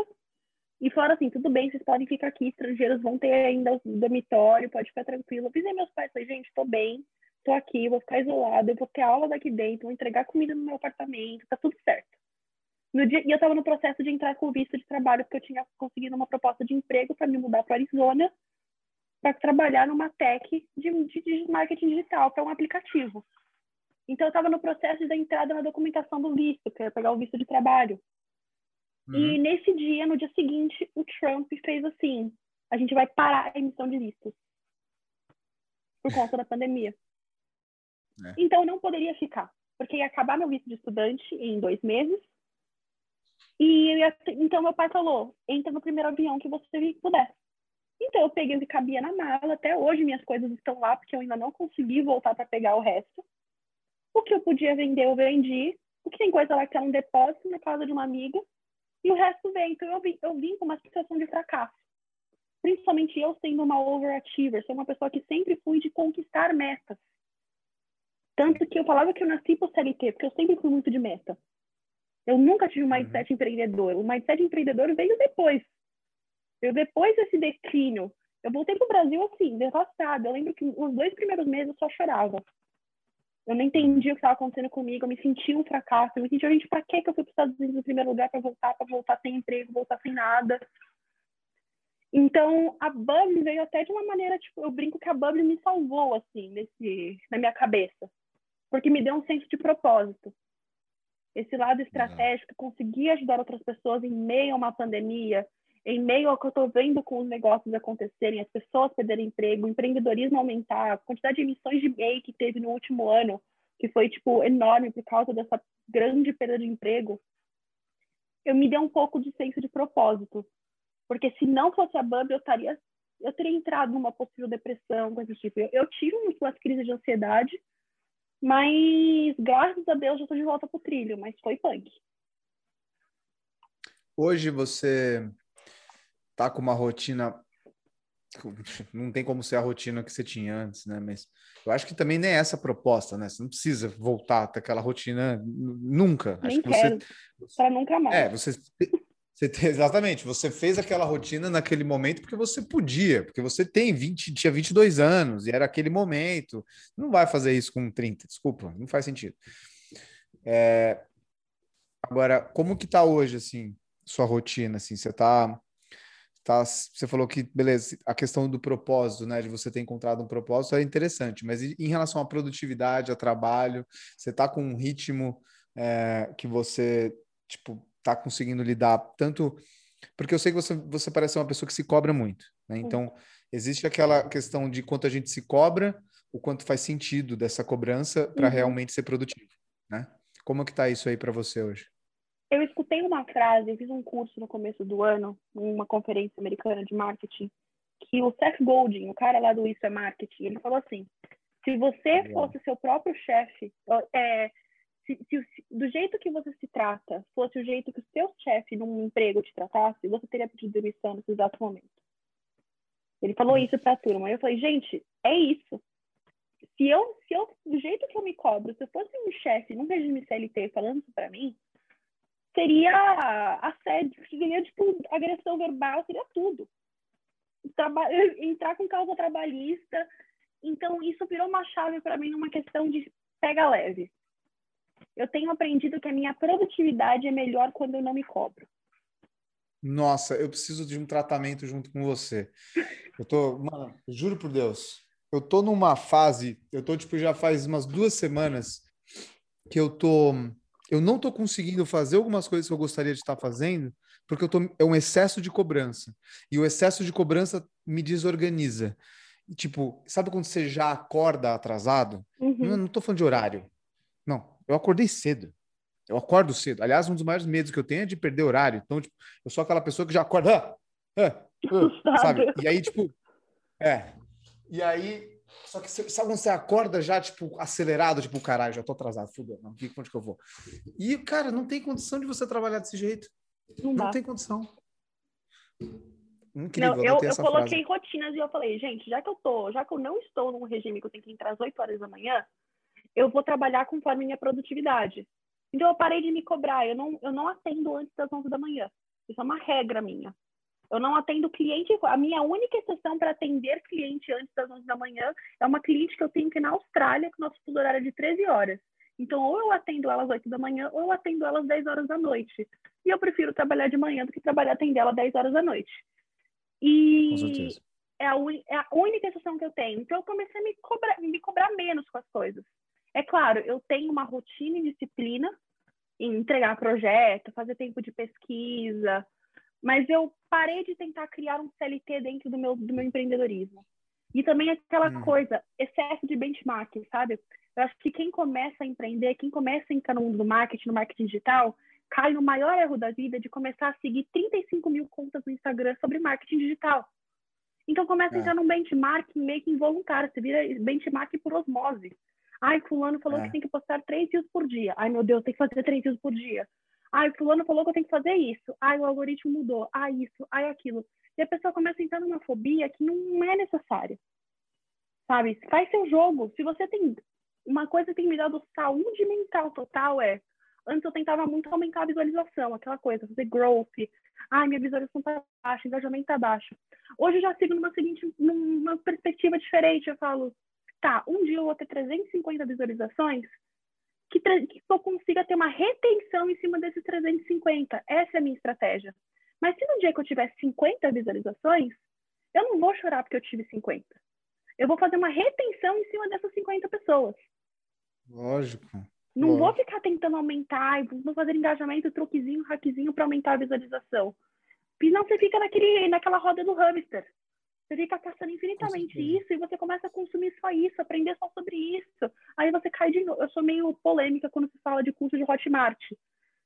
e falaram assim, tudo bem, vocês podem ficar aqui, estrangeiros vão ter ainda o dormitório, pode ficar tranquilo. Eu avisei meus pais, falei, gente, tô bem, tô aqui, vou ficar isolada, eu vou ter aula daqui dentro, vou entregar comida no meu apartamento, tá tudo certo. No dia, e eu estava no processo de entrar com o visto de trabalho, porque eu tinha conseguido uma proposta de emprego para me mudar para Arizona, para trabalhar numa tech de, de, marketing digital, para um aplicativo. Então, eu estava no processo da entrada na documentação do visto, que era pegar o visto de trabalho. Uhum. E nesse dia, no dia seguinte, o Trump fez assim: a gente vai parar a emissão de vistos por conta da pandemia. É. Então, eu não poderia ficar, porque ia acabar meu visto de estudante em dois meses. E ia, então, meu pai falou: entra no primeiro avião que você puder. Então, eu peguei o que cabia na mala. Até hoje, minhas coisas estão lá, porque eu ainda não consegui voltar para pegar o resto. O que eu podia vender, eu vendi. O que tem coisa lá que é um depósito na casa de uma amiga. E o resto veio. Então, eu vim, eu vim com uma situação de fracasso. Principalmente eu sendo uma overachiever, sou uma pessoa que sempre fui de conquistar metas. Tanto que eu falava que eu nasci para o CLT, porque eu sempre fui muito de meta. Eu nunca tive um uhum. mindset uhum. empreendedor. O mindset empreendedor veio depois. Eu depois desse declínio, eu voltei para o Brasil assim, devastada. Eu lembro que os dois primeiros meses eu só chorava. Eu não entendi o que estava acontecendo comigo, eu me senti um fracasso, eu me senti, gente, para que eu fui para os Estados Unidos no primeiro lugar para voltar, para voltar sem emprego, voltar sem nada. Então, a Bubble veio até de uma maneira, tipo, eu brinco que a Bubble me salvou, assim, nesse, na minha cabeça. Porque me deu um senso de propósito. Esse lado estratégico, conseguir ajudar outras pessoas em meio a uma pandemia, em meio ao que eu estou vendo com os negócios acontecerem, as pessoas perderem emprego, o empreendedorismo aumentar, a quantidade de emissões de MEI que teve no último ano, que foi, tipo, enorme por causa dessa grande perda de emprego, eu me dei um pouco de senso de propósito. Porque se não fosse a Bubble, eu estaria eu teria entrado numa possível depressão, coisa tipo. Eu, eu tive umas crises de ansiedade, mas graças a Deus já estou de volta pro trilho, mas foi punk. Hoje você tá com uma rotina não tem como ser a rotina que você tinha antes, né? Mas eu acho que também nem é essa a proposta, né? Você não precisa voltar até aquela rotina nunca. Nem acho que quero, você para nunca mais. É, você, você exatamente, você fez aquela rotina naquele momento porque você podia, porque você tem 20, tinha 22 anos e era aquele momento. Não vai fazer isso com 30, desculpa, não faz sentido. É, agora, como que tá hoje assim, sua rotina assim? Você tá tá, você falou que, beleza, a questão do propósito, né, de você ter encontrado um propósito é interessante, mas em relação à produtividade, a trabalho, você está com um ritmo é, que você, tipo, tá conseguindo lidar tanto... Porque eu sei que você, você parece uma pessoa que se cobra muito, né? Então, existe aquela questão de quanto a gente se cobra, o quanto faz sentido dessa cobrança para uhum. realmente ser produtivo, né? Como que tá isso aí para você hoje? Eu escutei uma frase, fiz um curso no começo do ano, numa conferência americana de marketing, que o Seth Godin, o cara lá do Isso é Marketing, ele falou assim: se você fosse seu próprio chefe, é, se, se, se, do jeito que você se trata fosse o jeito que o seu chefe num emprego te tratasse, você teria pedido demissão nesse exato momento. Ele falou isso para a turma. Eu falei, gente, é isso. Se eu, se eu, do jeito que eu me cobro, se eu fosse um chefe num regime CLT falando isso para mim, seria assédio, seria tipo agressão verbal, seria tudo. Traba <laughs> entrar com causa trabalhista. Então, isso virou uma chave para mim numa questão de pega leve. Eu tenho aprendido que a minha produtividade é melhor quando eu não me cobro. Nossa, eu preciso de um tratamento junto com você. Eu tô, mano, juro por Deus, eu tô numa fase, eu tô tipo já faz umas duas semanas que eu tô eu não estou conseguindo fazer algumas coisas que eu gostaria de estar fazendo, porque eu tô, é um excesso de cobrança. E o excesso de cobrança me desorganiza. Tipo, sabe quando você já acorda atrasado? Uhum. Não, estou falando de horário. Não, eu acordei cedo. Eu acordo cedo. Aliás, um dos maiores medos que eu tenho é de perder horário. Então, tipo, eu sou aquela pessoa que já acorda, ah, ah, ah, <laughs> sabe? E aí, tipo, é. E aí, só que sabe quando você acorda já, tipo, acelerado, tipo, caralho, já tô atrasado, fudeu, não, que, onde que eu vou? E, cara, não tem condição de você trabalhar desse jeito. Não, não tem condição. Incrível, não, eu, eu coloquei frase. rotinas e eu falei, gente, já que eu tô, já que eu não estou num regime que eu tenho que entrar às 8 horas da manhã, eu vou trabalhar conforme minha produtividade. Então eu parei de me cobrar, eu não, eu não atendo antes das 11 da manhã. Isso é uma regra minha. Eu não atendo cliente. A minha única exceção para atender cliente antes das 11 da manhã é uma cliente que eu tenho que na Austrália, com nosso fuso horário é de 13 horas. Então, ou eu atendo ela às 8 da manhã, ou eu atendo ela às 10 horas da noite. E eu prefiro trabalhar de manhã do que trabalhar atender ela às 10 horas da noite. E é a, é a única exceção que eu tenho. Então, eu comecei a me cobrar, me cobrar menos com as coisas. É claro, eu tenho uma rotina e disciplina em entregar projeto, fazer tempo de pesquisa, mas eu parei de tentar criar um CLT dentro do meu, do meu empreendedorismo. E também aquela hum. coisa, excesso de benchmark, sabe? Eu acho que quem começa a empreender, quem começa a entrar no mundo do marketing, no marketing digital, cai no maior erro da vida de começar a seguir 35 mil contas no Instagram sobre marketing digital. Então começa é. a entrar num benchmark meio que involuntário, você vira benchmark por osmose. Ai, fulano falou é. que tem que postar três dias por dia. Ai, meu Deus, tem que fazer três dias por dia. Ai, fulano falou que eu tenho que fazer isso. Ai, o algoritmo mudou. Ai, isso. Ai, aquilo. E a pessoa começa a entrar numa fobia que não é necessária. Sabe? Faz seu jogo. Se você tem... Uma coisa que tem me dado saúde mental total é... Antes eu tentava muito aumentar a visualização, aquela coisa, fazer growth. Ai, minha visualização tá baixa, engajamento tá baixo. Hoje eu já sigo numa seguinte, numa perspectiva diferente. Eu falo, tá, um dia eu vou ter 350 visualizações, que, que eu consiga ter uma retenção em cima desses 350. Essa é a minha estratégia. Mas se no dia que eu tiver 50 visualizações, eu não vou chorar porque eu tive 50. Eu vou fazer uma retenção em cima dessas 50 pessoas. Lógico. Não Lógico. vou ficar tentando aumentar, vou fazer engajamento, truquezinho, hackzinho para aumentar a visualização. E não você fica naquele, naquela roda do hamster. Você fica caçando infinitamente isso e você começa a consumir só isso, aprender só sobre isso. Aí você cai de novo. Eu sou meio polêmica quando se fala de curso de Hotmart.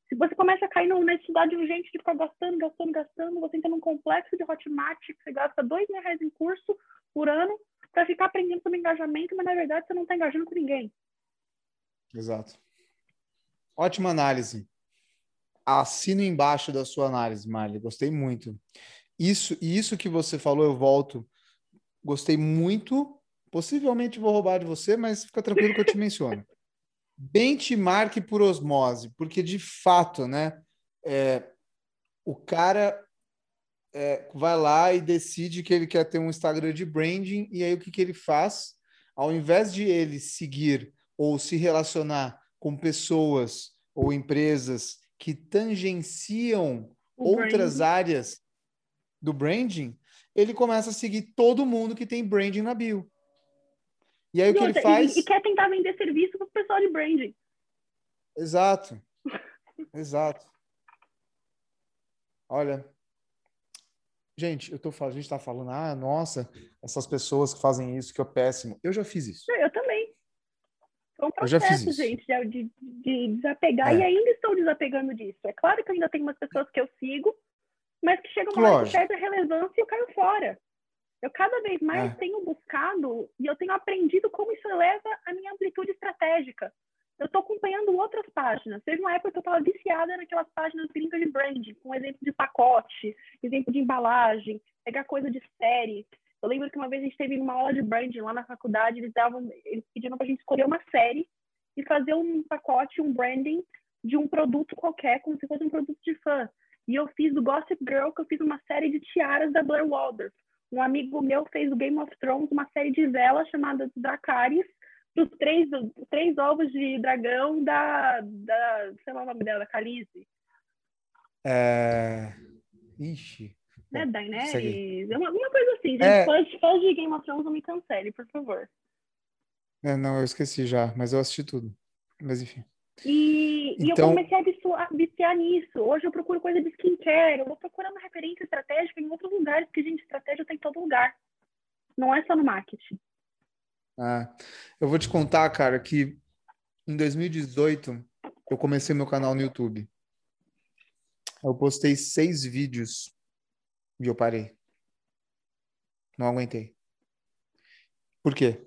Se você começa a cair na necessidade urgente de ficar gastando, gastando, gastando, você entra num complexo de Hotmart que você gasta dois mil reais em curso por ano para ficar aprendendo sobre engajamento, mas na verdade você não está engajando com ninguém. Exato. Ótima análise. Assino embaixo da sua análise, Mali. Gostei muito. Isso, isso que você falou, eu volto. Gostei muito. Possivelmente vou roubar de você, mas fica tranquilo que eu te menciono. <laughs> Benchmark por osmose, porque de fato, né? É, o cara é, vai lá e decide que ele quer ter um Instagram de branding, e aí o que, que ele faz? Ao invés de ele seguir ou se relacionar com pessoas ou empresas que tangenciam o outras branding. áreas do branding, ele começa a seguir todo mundo que tem branding na bio. E aí e o que outra, ele faz. E, e, quer tentar vender serviço para o pessoal de branding. Exato. <laughs> Exato. Olha, gente, eu tô a gente está falando, ah, nossa, essas pessoas que fazem isso, que é péssimo. Eu já fiz isso. Eu também. Foi um processo, gente, de, de desapegar é. e ainda estou desapegando disso. É claro que ainda tem umas pessoas que eu sigo, mas que chegam uma hora que perde a relevância e eu caio fora. Eu cada vez mais é. tenho buscado e eu tenho aprendido como isso eleva a minha amplitude estratégica. Eu estou acompanhando outras páginas. Teve uma época que eu estava viciada naquelas páginas gringas de branding, com exemplo de pacote, exemplo de embalagem, pegar coisa de série. Eu lembro que uma vez a gente teve uma aula de branding lá na faculdade, eles davam, eles pediram para a gente escolher uma série e fazer um pacote, um branding de um produto qualquer, como se fosse um produto de fã. E eu fiz do Gossip Girl, que eu fiz uma série de tiaras da Blair Waldorf. Um amigo meu fez do Game of Thrones uma série de velas chamada Dracarys, dos três, três ovos de dragão da, da. Sei lá o nome dela, da Khaleesi. É... Ixi. Né, Daenerys? É alguma coisa assim, gente. É... Fãs, fãs de Game of Thrones não me cancele, por favor. É, não, eu esqueci já, mas eu assisti tudo. Mas enfim. E, então... e eu então comecei a viciar nisso. Hoje eu procuro coisa de skincare, eu vou procurando referência estratégica em outros lugares, porque, gente, estratégia tem em todo lugar. Não é só no marketing. Ah, eu vou te contar, cara, que em 2018 eu comecei meu canal no YouTube. Eu postei seis vídeos e eu parei. Não aguentei. Por quê?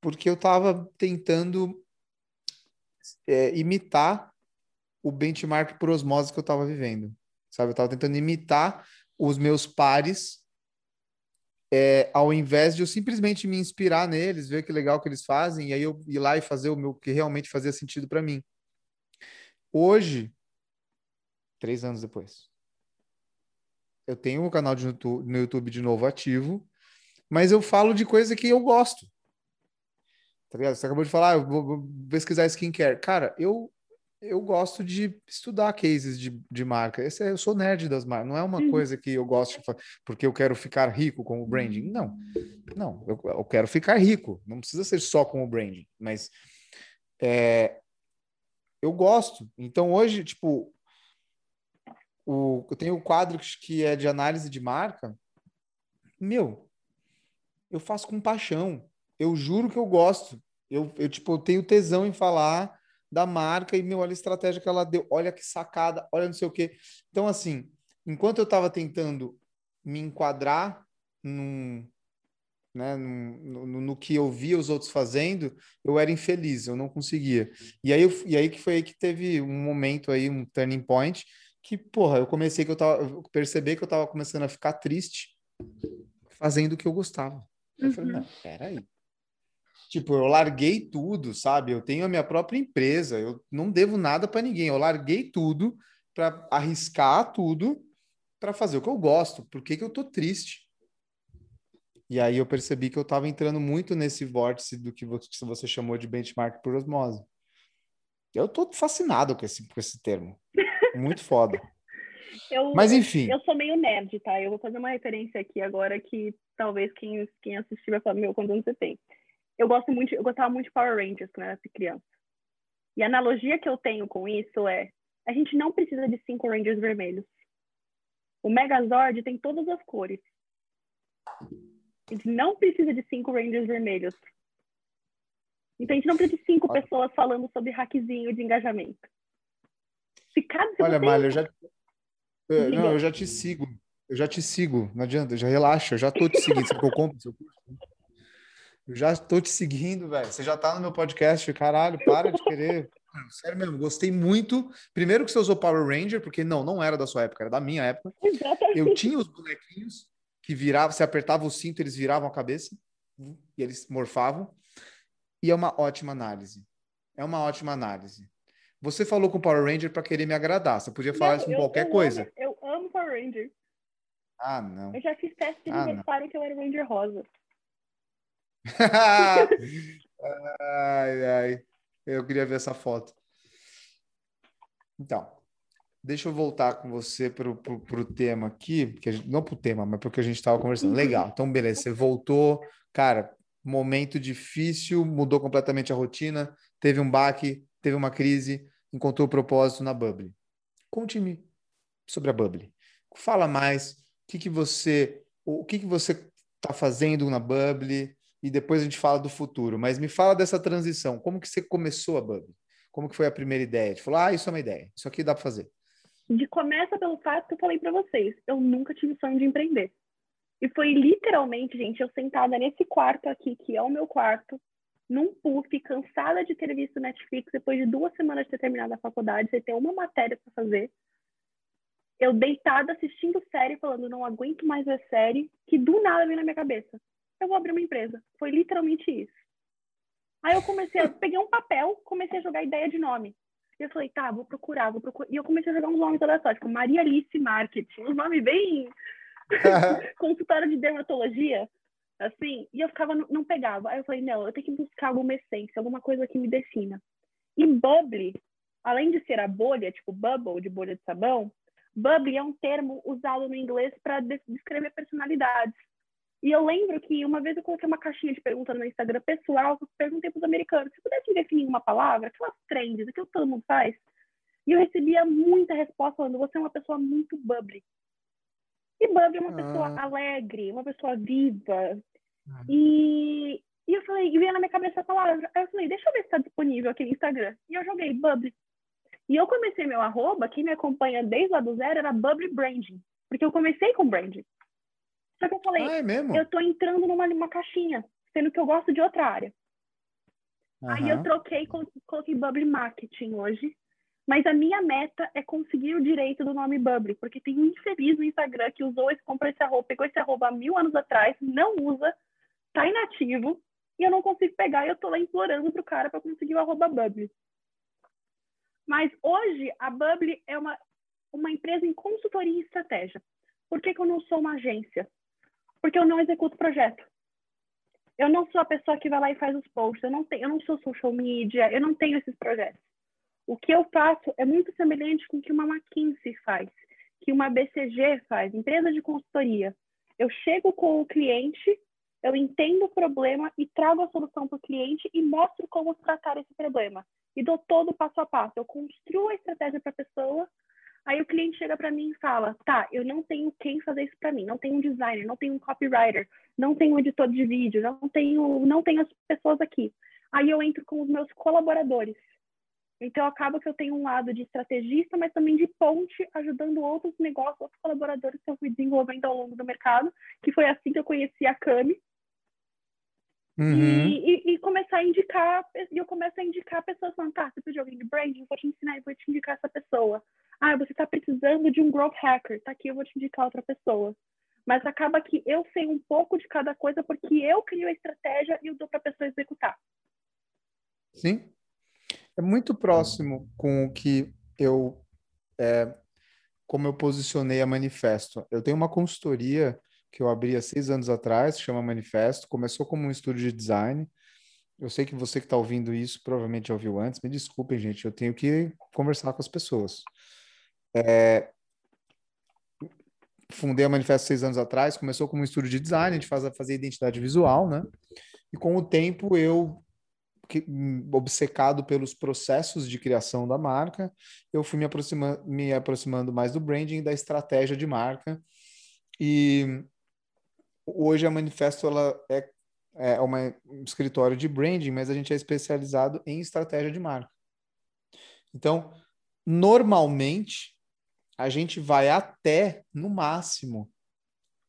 Porque eu estava tentando é, imitar o benchmark por osmose que eu estava vivendo. Sabe? Eu estava tentando imitar os meus pares é, ao invés de eu simplesmente me inspirar neles, ver que legal que eles fazem, e aí eu ir lá e fazer o meu que realmente fazia sentido para mim. Hoje, três anos depois, eu tenho um canal de no YouTube de novo ativo, mas eu falo de coisa que eu gosto. Tá ligado? Você acabou de falar, ah, eu vou pesquisar skincare. Cara, eu eu gosto de estudar cases de, de marca. Esse é, eu sou nerd das marcas. Não é uma coisa que eu gosto de fazer porque eu quero ficar rico com o branding. Não, não. Eu, eu quero ficar rico. Não precisa ser só com o branding, mas é, eu gosto. Então hoje, tipo, o, eu tenho o um quadro que é de análise de marca. Meu, eu faço com paixão. Eu juro que eu gosto. Eu, eu tipo, eu tenho tesão em falar da marca e, meu, olha a estratégia que ela deu, olha que sacada, olha não sei o quê. Então, assim, enquanto eu estava tentando me enquadrar num, né, no, no, no, que eu via os outros fazendo, eu era infeliz, eu não conseguia. E aí, eu, e aí que foi aí que teve um momento aí, um turning point, que, porra, eu comecei que eu tava, eu percebi que eu tava começando a ficar triste fazendo o que eu gostava. Eu falei, uhum. não, peraí. Tipo, eu larguei tudo, sabe? Eu tenho a minha própria empresa, eu não devo nada para ninguém. Eu larguei tudo para arriscar tudo para fazer o que eu gosto. Por que, que eu tô triste? E aí eu percebi que eu estava entrando muito nesse vórtice do que você chamou de benchmark por osmose. Eu tô fascinado com esse, com esse termo. Muito foda. <laughs> Eu, Mas enfim. Eu sou meio nerd, tá? Eu vou fazer uma referência aqui agora que talvez quem, quem assistir vai falar, meu, quantos anos você tem? Eu gosto muito, eu gostava muito de Power Rangers quando eu era criança. E a analogia que eu tenho com isso é: a gente não precisa de cinco Rangers vermelhos. O Megazord tem todas as cores. A gente não precisa de cinco Rangers vermelhos. Então a gente não precisa de cinco pessoas falando sobre hackzinho de engajamento. Se cada, se Olha. Malha, eu já, eu, não, eu já te sigo. Eu já te sigo. Não adianta, já relaxa, eu já tô te seguindo. Você eu compro seu curso? Eu já estou te seguindo, velho. Você já está no meu podcast, caralho, para de querer. Sério mesmo, gostei muito. Primeiro que você usou Power Ranger, porque não, não era da sua época, era da minha época. Exatamente. Eu tinha os bonequinhos que viravam, você apertava o cinto, eles viravam a cabeça e eles morfavam. E é uma ótima análise. É uma ótima análise. Você falou com Power Ranger para querer me agradar. Você podia falar não, isso com qualquer eu coisa. Amo, eu amo Power Ranger. Ah, não. Eu já fiz teste de ah, aniversário que eu era Ranger Rosa. Ai, ai. Eu queria ver essa foto. Então, deixa eu voltar com você para o tema aqui, gente, não para o tema, mas porque a gente estava conversando. Uhum. Legal, então beleza, você voltou, cara, momento difícil, mudou completamente a rotina, teve um baque, teve uma crise, encontrou o propósito na Bubble. Conte-me sobre a Bubble. Fala mais, o que, que você, o que, que você está fazendo na Bubble e depois a gente fala do futuro. Mas me fala dessa transição, como que você começou a Bubble? Como que foi a primeira ideia? De falar, ah, isso é uma ideia, isso aqui dá para fazer. De começa pelo fato que eu falei para vocês, eu nunca tive sonho de empreender. E foi literalmente, gente, eu sentada nesse quarto aqui, que é o meu quarto, num puff, cansada de ter visto Netflix depois de duas semanas de ter terminado a faculdade, sem ter uma matéria para fazer. Eu deitada assistindo série, falando, não aguento mais ver série, que do nada veio na minha cabeça. Eu vou abrir uma empresa. Foi literalmente isso. Aí eu comecei, a, peguei um papel, comecei a jogar ideia de nome. E eu falei, tá, vou procurar, vou procurar. E eu comecei a jogar uns nomes aleatórios, tipo Maria Alice Marketing, uns nomes bem <laughs> consultório de dermatologia, assim. E eu ficava, não pegava. Aí eu falei, não, eu tenho que buscar alguma essência, alguma coisa que me defina. E bubble, além de ser a bolha, tipo bubble, de bolha de sabão, bubble é um termo usado no inglês para descrever personalidades. E eu lembro que uma vez eu coloquei uma caixinha de perguntas no Instagram pessoal, eu perguntei para os americanos, se pudesse definir uma palavra, aquelas trends, aquilo que todo mundo faz. E eu recebia muita resposta falando, você é uma pessoa muito bubbly. E bubbly é uma ah. pessoa alegre, uma pessoa viva. Ah. E, e eu falei, e veio na minha cabeça a palavra. Aí eu falei, deixa eu ver se está disponível aqui no Instagram. E eu joguei bubbly. E eu comecei meu arroba, quem me acompanha desde lá do zero, era bubbly branding. Porque eu comecei com branding. Só que eu falei, ah, é eu tô entrando numa, numa caixinha, sendo que eu gosto de outra área. Uhum. Aí eu troquei, coloquei Bubble Marketing hoje. Mas a minha meta é conseguir o direito do nome Bubble, porque tem um infeliz no Instagram que usou esse, comprou esse arroba, pegou esse arroba há mil anos atrás, não usa, tá inativo, e eu não consigo pegar, e eu tô lá implorando pro cara para conseguir o arroba Bubble. Mas hoje, a Bubble é uma, uma empresa em consultoria e estratégia. Por que, que eu não sou uma agência? Porque eu não executo projeto. Eu não sou a pessoa que vai lá e faz os posts, eu não, tenho, eu não sou social media, eu não tenho esses projetos. O que eu faço é muito semelhante com o que uma McKinsey faz, que uma BCG faz, empresa de consultoria. Eu chego com o cliente, eu entendo o problema e trago a solução para o cliente e mostro como tratar esse problema. E dou todo o passo a passo. Eu construo a estratégia para a pessoa Aí o cliente chega para mim e fala: tá, eu não tenho quem fazer isso para mim, não tenho um designer, não tenho um copywriter, não tenho um editor de vídeo, não tenho, não tenho as pessoas aqui. Aí eu entro com os meus colaboradores. Então acaba que eu tenho um lado de estrategista, mas também de ponte, ajudando outros negócios, outros colaboradores que eu fui desenvolvendo ao longo do mercado, que foi assim que eu conheci a Cami, Uhum. E, e, e, começar a indicar, e eu começo a indicar pessoas falando, tá, você precisa de alguém de branding, vou te ensinar, vou te indicar essa pessoa. Ah, você está precisando de um growth hacker, tá aqui, eu vou te indicar outra pessoa. Mas acaba que eu sei um pouco de cada coisa porque eu crio a estratégia e eu dou para a pessoa executar. Sim. É muito próximo com o que eu, é, como eu posicionei a Manifesto. Eu tenho uma consultoria que eu abri há seis anos atrás, chama Manifesto. Começou como um estúdio de design. Eu sei que você que está ouvindo isso provavelmente já ouviu antes. Me desculpem, gente, eu tenho que conversar com as pessoas. É, fundei a Manifesto seis anos atrás, começou como um estúdio de design, a gente faz, fazia identidade visual, né? E com o tempo eu, obcecado pelos processos de criação da marca, eu fui me, aproxima, me aproximando mais do branding e da estratégia de marca. E hoje a Manifesto ela é, é uma, um escritório de branding, mas a gente é especializado em estratégia de marca. Então, normalmente, a gente vai até, no máximo,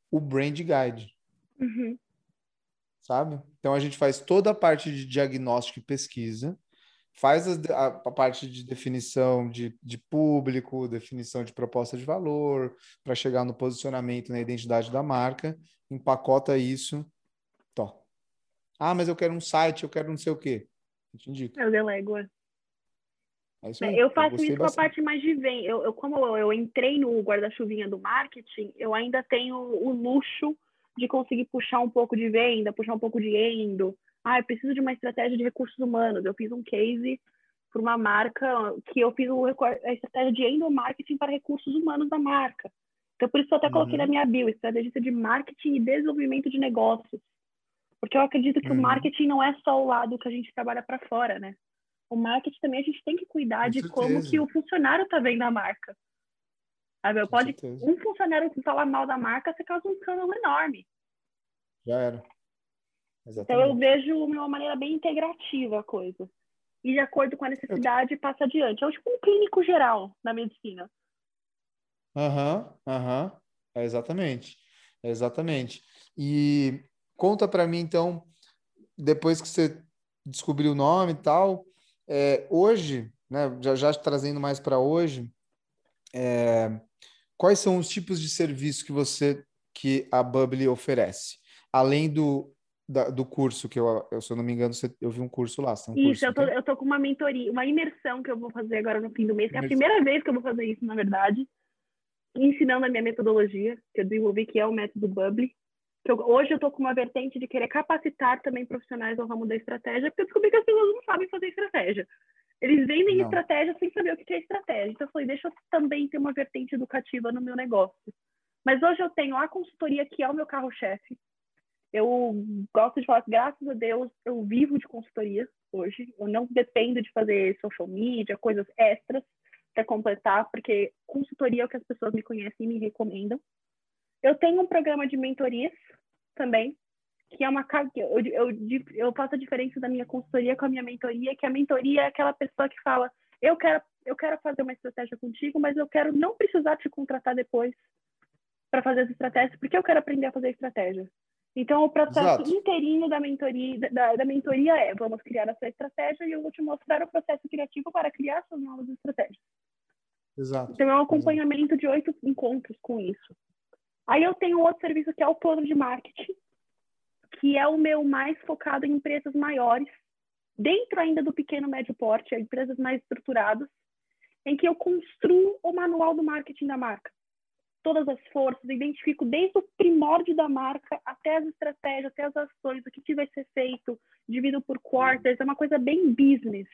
o Brand Guide. Uhum. Sabe? Então a gente faz toda a parte de diagnóstico e pesquisa, faz a, a, parte de definição de, de público, definição de proposta de valor, para chegar no posicionamento na identidade da marca, empacota isso. Tó. Ah, mas eu quero um site, eu quero não sei o quê. A gente indica. Eu delego. É. É isso aí. Eu faço isso com a parte mais de venda. Eu, eu, como eu, eu entrei no guarda-chuvinha do marketing, eu ainda tenho o luxo de conseguir puxar um pouco de venda, puxar um pouco de endo. Ah, eu preciso de uma estratégia de recursos humanos. Eu fiz um case por uma marca que eu fiz a estratégia de endomarketing para recursos humanos da marca. Então, por isso eu até coloquei uhum. na minha bio, estrategista de marketing e desenvolvimento de negócios. Porque eu acredito que uhum. o marketing não é só o lado que a gente trabalha para fora, né? O marketing também a gente tem que cuidar Com de certeza. como que o funcionário está vendo a marca. Sabe? Pode certeza. um funcionário falar mal da marca, você causa um escândalo enorme. Já era. Exatamente. Então eu vejo de uma maneira bem integrativa a coisa. E de acordo com a necessidade, passa adiante. É tipo um clínico geral na medicina. Aham, uhum, aham. Uhum. É exatamente. É exatamente. E conta para mim, então, depois que você descobriu o nome e tal, é, hoje, né, já, já trazendo mais para hoje, é, quais são os tipos de serviço que você, que a Bubble oferece? Além do, da, do curso que eu, eu, se eu não me engano, você, eu vi um curso lá. Um isso, curso, eu, tô, eu tô com uma mentoria, uma imersão que eu vou fazer agora no fim do mês, que é a primeira vez que eu vou fazer isso, na verdade, ensinando a minha metodologia, que eu desenvolvi, que é o método Bubble. Eu, hoje eu tô com uma vertente de querer capacitar também profissionais no ramo da estratégia, porque eu descobri que as pessoas não sabem fazer estratégia. Eles vendem não. estratégia sem saber o que é estratégia. Então eu falei, deixa eu também ter uma vertente educativa no meu negócio. Mas hoje eu tenho a consultoria, que é o meu carro-chefe, eu gosto de falar que, graças a Deus, eu vivo de consultoria hoje. Eu não dependo de fazer social media, coisas extras para completar, porque consultoria é o que as pessoas me conhecem e me recomendam. Eu tenho um programa de mentorias também, que é uma eu, eu, eu faço a diferença da minha consultoria com a minha mentoria, que a mentoria é aquela pessoa que fala, eu quero, eu quero fazer uma estratégia contigo, mas eu quero não precisar te contratar depois para fazer as estratégias, porque eu quero aprender a fazer estratégia. Então, o processo Exato. inteirinho da mentoria, da, da, mentoria é: vamos criar a sua estratégia e eu vou te mostrar o processo criativo para criar suas novas estratégias. Exato. Então, é um acompanhamento Exato. de oito encontros com isso. Aí eu tenho outro serviço que é o plano de marketing, que é o meu mais focado em empresas maiores, dentro ainda do pequeno médio porte, empresas mais estruturadas, em que eu construo o manual do marketing da marca todas as forças, identifico desde o primórdio da marca até as estratégias, até as ações, o que, que vai ser feito, divido por quarters, é uma coisa bem business.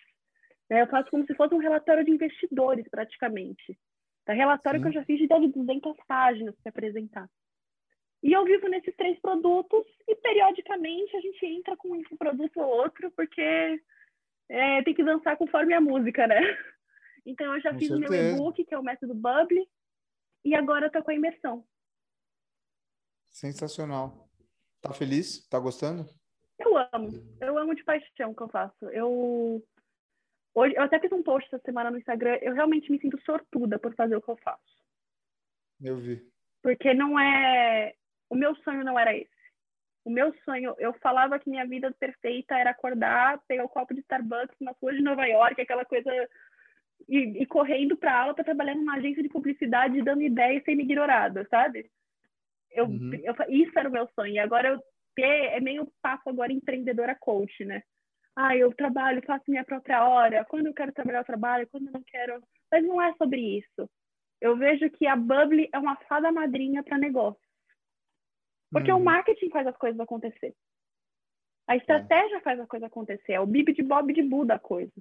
Né? Eu faço como se fosse um relatório de investidores, praticamente. Tá? Relatório Sim. que eu já fiz de 200 páginas para apresentar. E eu vivo nesses três produtos e, periodicamente, a gente entra com um produto ou outro, porque é, tem que dançar conforme a música, né? <laughs> Então, eu já com fiz certeza. o meu e-book, que é o método Bubble, e agora eu tô com a imersão. Sensacional. Tá feliz? Tá gostando? Eu amo. Eu amo de paixão o que eu faço. Eu hoje eu até fiz um post essa semana no Instagram. Eu realmente me sinto sortuda por fazer o que eu faço. Eu vi. Porque não é o meu sonho não era esse. O meu sonho, eu falava que minha vida perfeita era acordar, pegar o um copo de Starbucks nas ruas de Nova York, aquela coisa e, e correndo para aula para trabalhar numa agência de publicidade dando ideias sem me ignorada, sabe? Eu, uhum. eu, isso era o meu sonho. E agora eu ter, é meio passo agora empreendedora coach, né? Ah, eu trabalho, faço minha própria hora. Quando eu quero trabalhar, eu trabalho. Quando eu não quero. Mas não é sobre isso. Eu vejo que a Bubble é uma fada madrinha para negócio. Porque uhum. o marketing faz as coisas acontecer. A estratégia é. faz a coisa acontecer. É o bib de bob de bu da coisa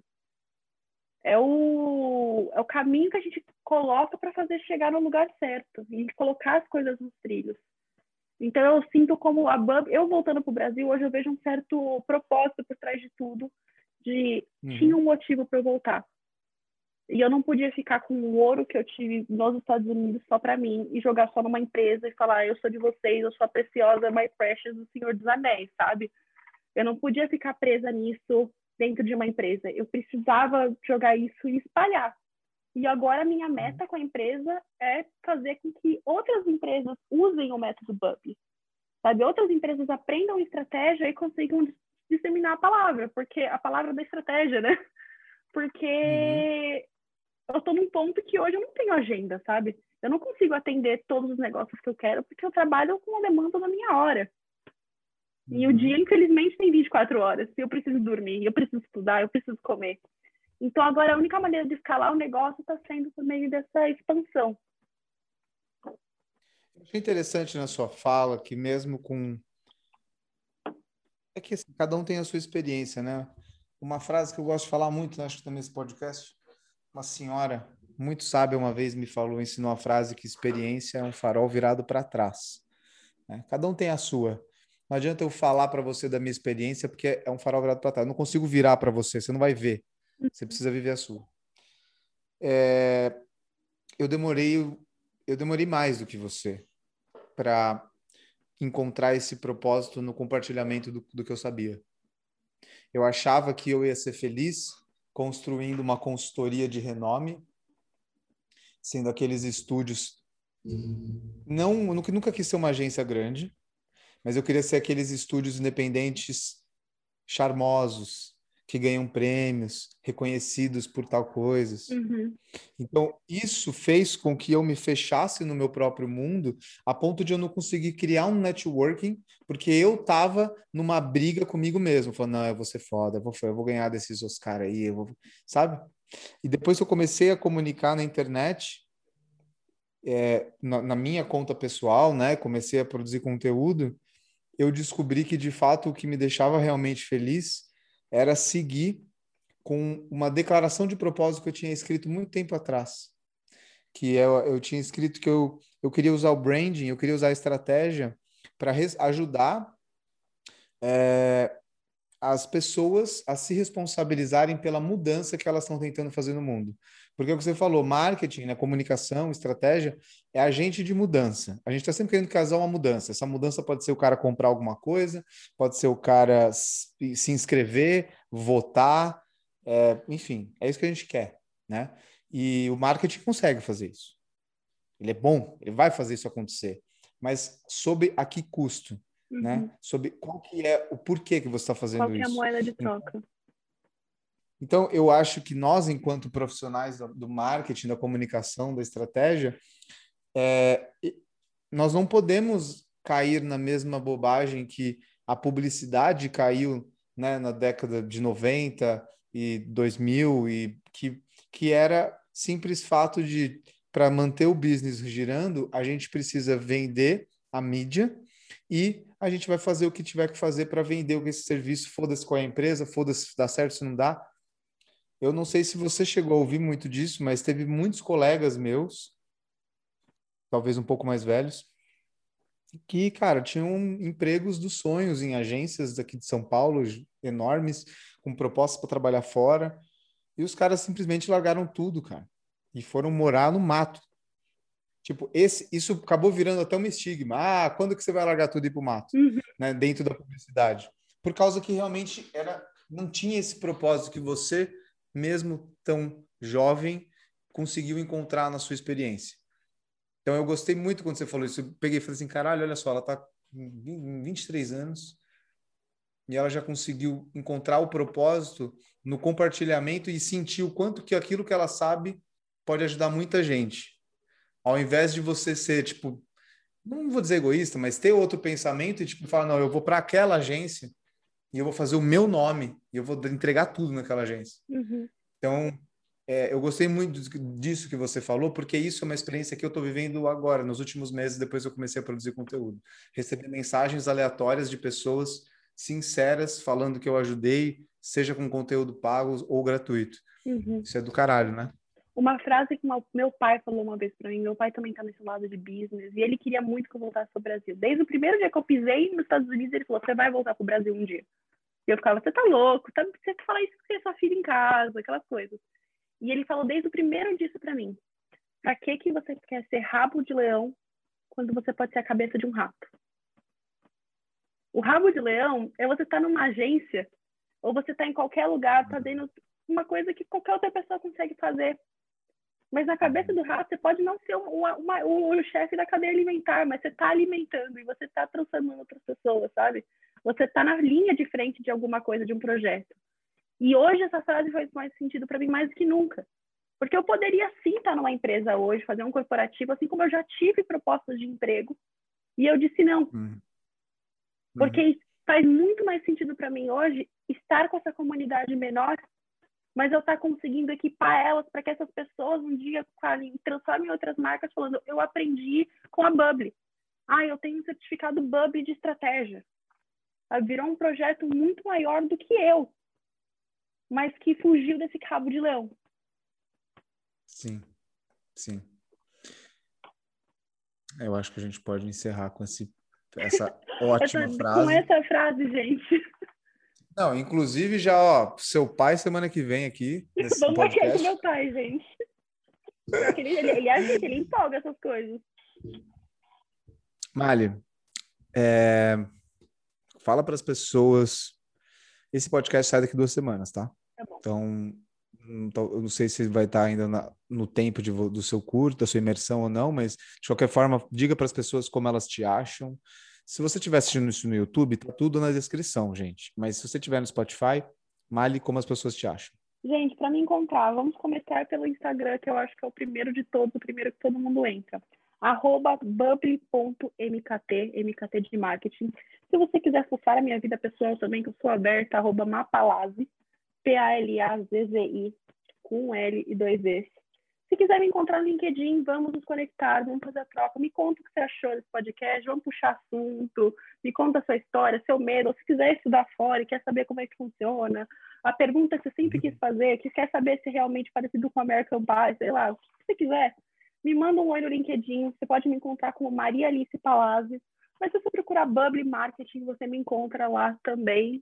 é o, é o caminho que a gente coloca para fazer chegar no lugar certo e colocar as coisas nos trilhos. Então eu sinto como a Bub, eu voltando para o Brasil, hoje eu vejo um certo propósito por trás de tudo, de uhum. tinha um motivo para eu voltar. E eu não podia ficar com o ouro que eu tive nos Estados Unidos só para mim e jogar só numa empresa e falar, eu sou de vocês, eu sou a preciosa, my precious, do Senhor dos Anéis, sabe? Eu não podia ficar presa nisso dentro de uma empresa. Eu precisava jogar isso e espalhar. E agora a minha uhum. meta com a empresa é fazer com que outras empresas usem o método BUP. Sabe? Outras empresas aprendam estratégia e consigam disseminar a palavra, porque a palavra da estratégia, né? <laughs> Porque uhum. eu estou num ponto que hoje eu não tenho agenda, sabe? Eu não consigo atender todos os negócios que eu quero, porque eu trabalho com a demanda da minha hora. E o dia, infelizmente, tem 24 horas. Eu preciso dormir, eu preciso estudar, eu preciso comer. Então, agora, a única maneira de escalar o negócio está sendo por meio dessa expansão. Achei interessante na sua fala que, mesmo com. É que assim, cada um tem a sua experiência, né? uma frase que eu gosto de falar muito, né? acho que também nesse podcast, uma senhora muito sábia uma vez me falou, ensinou a frase que experiência é um farol virado para trás. Né? Cada um tem a sua. Não adianta eu falar para você da minha experiência, porque é um farol virado para trás. Eu não consigo virar para você, você não vai ver. Você precisa viver a sua. É, eu demorei, eu demorei mais do que você para encontrar esse propósito no compartilhamento do, do que eu sabia. Eu achava que eu ia ser feliz construindo uma consultoria de renome, sendo aqueles estúdios. Não, nunca, nunca quis ser uma agência grande, mas eu queria ser aqueles estúdios independentes charmosos, que ganham prêmios, reconhecidos por tal coisas. Uhum. Então, isso fez com que eu me fechasse no meu próprio mundo, a ponto de eu não conseguir criar um networking, porque eu estava numa briga comigo mesmo, falando, não, eu vou ser foda, eu vou, eu vou ganhar desses Oscar aí, eu vou... sabe? E depois que eu comecei a comunicar na internet, é, na, na minha conta pessoal, né, comecei a produzir conteúdo, eu descobri que, de fato, o que me deixava realmente feliz era seguir com uma declaração de propósito que eu tinha escrito muito tempo atrás. Que eu, eu tinha escrito que eu, eu queria usar o branding, eu queria usar a estratégia para ajudar é, as pessoas a se responsabilizarem pela mudança que elas estão tentando fazer no mundo. Porque é o que você falou, marketing, né, comunicação, estratégia, é agente de mudança. A gente está sempre querendo casar uma mudança. Essa mudança pode ser o cara comprar alguma coisa, pode ser o cara se inscrever, votar, é, enfim, é isso que a gente quer, né? E o marketing consegue fazer isso. Ele é bom, ele vai fazer isso acontecer. Mas sob a que custo? Né? Uhum. Né? Sobre qual que é o porquê que você está fazendo isso. Qual é a moeda de troca? Então, eu acho que nós, enquanto profissionais do marketing, da comunicação, da estratégia, é, nós não podemos cair na mesma bobagem que a publicidade caiu né, na década de 90 e 2000, e que, que era simples fato de, para manter o business girando, a gente precisa vender a mídia e a gente vai fazer o que tiver que fazer para vender esse serviço, foda-se com a empresa, foda-se se dá certo, se não dá, eu não sei se você chegou a ouvir muito disso, mas teve muitos colegas meus, talvez um pouco mais velhos, que, cara, tinham empregos dos sonhos em agências daqui de São Paulo, enormes, com propostas para trabalhar fora, e os caras simplesmente largaram tudo, cara, e foram morar no mato. Tipo, esse, isso acabou virando até um estigma. Ah, quando que você vai largar tudo e ir pro mato? Uhum. Né, dentro da publicidade. Por causa que realmente era, não tinha esse propósito que você mesmo tão jovem, conseguiu encontrar na sua experiência. Então eu gostei muito quando você falou isso. Eu peguei e falei assim, caralho, olha só, ela está com 23 anos e ela já conseguiu encontrar o propósito no compartilhamento e sentir o quanto que aquilo que ela sabe pode ajudar muita gente. Ao invés de você ser, tipo, não vou dizer egoísta, mas ter outro pensamento e, tipo, falar, não, eu vou para aquela agência e eu vou fazer o meu nome e eu vou entregar tudo naquela agência. Uhum. Então, é, eu gostei muito disso que você falou, porque isso é uma experiência que eu estou vivendo agora, nos últimos meses, depois que eu comecei a produzir conteúdo. Receber mensagens aleatórias de pessoas sinceras falando que eu ajudei, seja com conteúdo pago ou gratuito. Uhum. Isso é do caralho, né? Uma frase que meu pai falou uma vez para mim, meu pai também está nesse lado de business, e ele queria muito que eu voltasse para o Brasil. Desde o primeiro dia que eu pisei nos Estados Unidos, ele falou: Você vai voltar para o Brasil um dia. E eu ficava: Você tá louco? Tá, você fala isso porque é sua filha em casa, aquelas coisas. E ele falou desde o primeiro dia para mim: Para que, que você quer ser rabo de leão quando você pode ser a cabeça de um rato? O rabo de leão é você estar tá numa agência ou você está em qualquer lugar fazendo uma coisa que qualquer outra pessoa consegue fazer. Mas na cabeça do rato, você pode não ser uma, uma, o, o chefe da cadeia alimentar, mas você está alimentando e você está transformando outras pessoas, sabe? Você está na linha de frente de alguma coisa, de um projeto. E hoje essa frase faz mais sentido para mim mais do que nunca. Porque eu poderia sim estar numa empresa hoje, fazer um corporativo, assim como eu já tive propostas de emprego, e eu disse não. Uhum. Porque faz muito mais sentido para mim hoje estar com essa comunidade menor mas eu estar tá conseguindo equipar elas para que essas pessoas um dia transformem em outras marcas falando, eu aprendi com a Bubble. Ah, eu tenho um certificado Bubble de estratégia. Ah, virou um projeto muito maior do que eu. mas que fugiu desse cabo de leão. Sim, sim. Eu acho que a gente pode encerrar com esse, essa <laughs> ótima essa, frase. Com essa frase, gente. Não, inclusive já, ó, seu pai semana que vem aqui. Vamos podcast. aqui com meu pai, gente. Ele, ele, ele, ele, ele empolga essas coisas. Mali, é, fala para as pessoas. Esse podcast sai daqui duas semanas, tá? Tá. Então, eu não sei se vai estar ainda na, no tempo de, do seu curso, da sua imersão ou não, mas de qualquer forma, diga para as pessoas como elas te acham. Se você estiver assistindo isso no YouTube, tá tudo na descrição, gente. Mas se você estiver no Spotify, Mali, como as pessoas te acham. Gente, para me encontrar, vamos começar pelo Instagram, que eu acho que é o primeiro de todos, o primeiro que todo mundo entra. Arroba bubble.mkt, MKT de marketing. Se você quiser fuçar a minha vida pessoal também, que eu sou aberta, arroba mapalazi, P-A-L-A-Z-Z-I, com um L e dois Es. Se quiser me encontrar no LinkedIn, vamos nos conectar, vamos fazer a troca. Me conta o que você achou desse podcast, vamos puxar assunto, me conta a sua história, seu medo, ou se quiser estudar fora e quer saber como é que funciona, a pergunta que você sempre quis fazer, que quer saber se é realmente parecido com American Pie, sei lá, o que você quiser, me manda um oi no LinkedIn, você pode me encontrar como Maria Alice Palazzi, mas se você procurar Bubble Marketing, você me encontra lá também.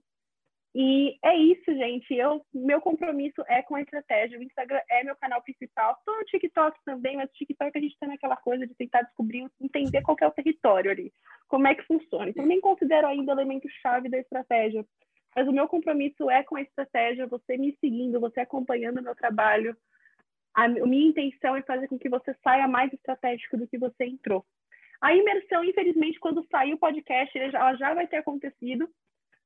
E é isso, gente. Eu, meu compromisso é com a estratégia. O Instagram é meu canal principal. Estou no TikTok também, mas TikTok a gente está naquela coisa de tentar descobrir, entender qual é o território ali, como é que funciona. Então, nem considero ainda elemento-chave da estratégia. Mas o meu compromisso é com a estratégia, você me seguindo, você acompanhando o meu trabalho. A minha intenção é fazer com que você saia mais estratégico do que você entrou. A imersão, infelizmente, quando sair o podcast, ela já vai ter acontecido.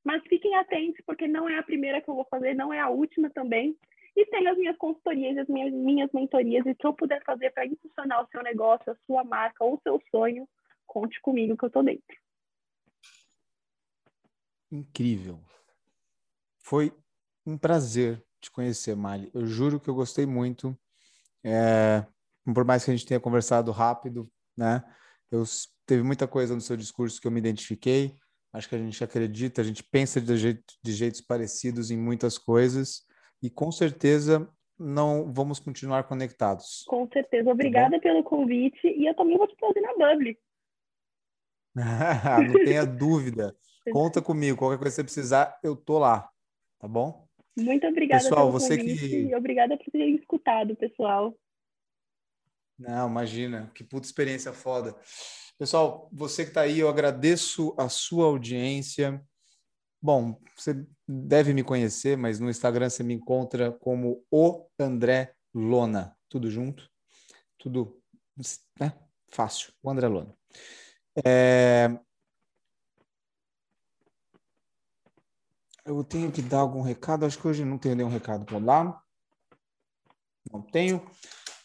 Mas fiquem atentos, porque não é a primeira que eu vou fazer, não é a última também. E tem as minhas consultorias, as minhas, minhas mentorias, e que eu puder fazer para impulsionar o seu negócio, a sua marca ou o seu sonho, conte comigo que eu estou dentro. Incrível. Foi um prazer te conhecer, Mali. Eu juro que eu gostei muito. É, por mais que a gente tenha conversado rápido, né? Eu teve muita coisa no seu discurso que eu me identifiquei. Acho que a gente acredita, a gente pensa de, jeito, de jeitos parecidos em muitas coisas e com certeza não vamos continuar conectados. Com certeza. Obrigada tá pelo convite e eu também vou te trazer na Bubble. <laughs> não tenha dúvida. Conta <laughs> comigo. Qualquer coisa que você precisar, eu tô lá. Tá bom? Muito obrigada pessoal, pelo você convite que... obrigada por ter escutado, pessoal. Não, imagina. Que puta experiência foda. Pessoal, você que está aí, eu agradeço a sua audiência. Bom, você deve me conhecer, mas no Instagram você me encontra como o André Lona. Tudo junto? Tudo né? fácil. O André Lona. É... Eu tenho que dar algum recado? Acho que hoje não tenho nenhum recado para dar. Não tenho.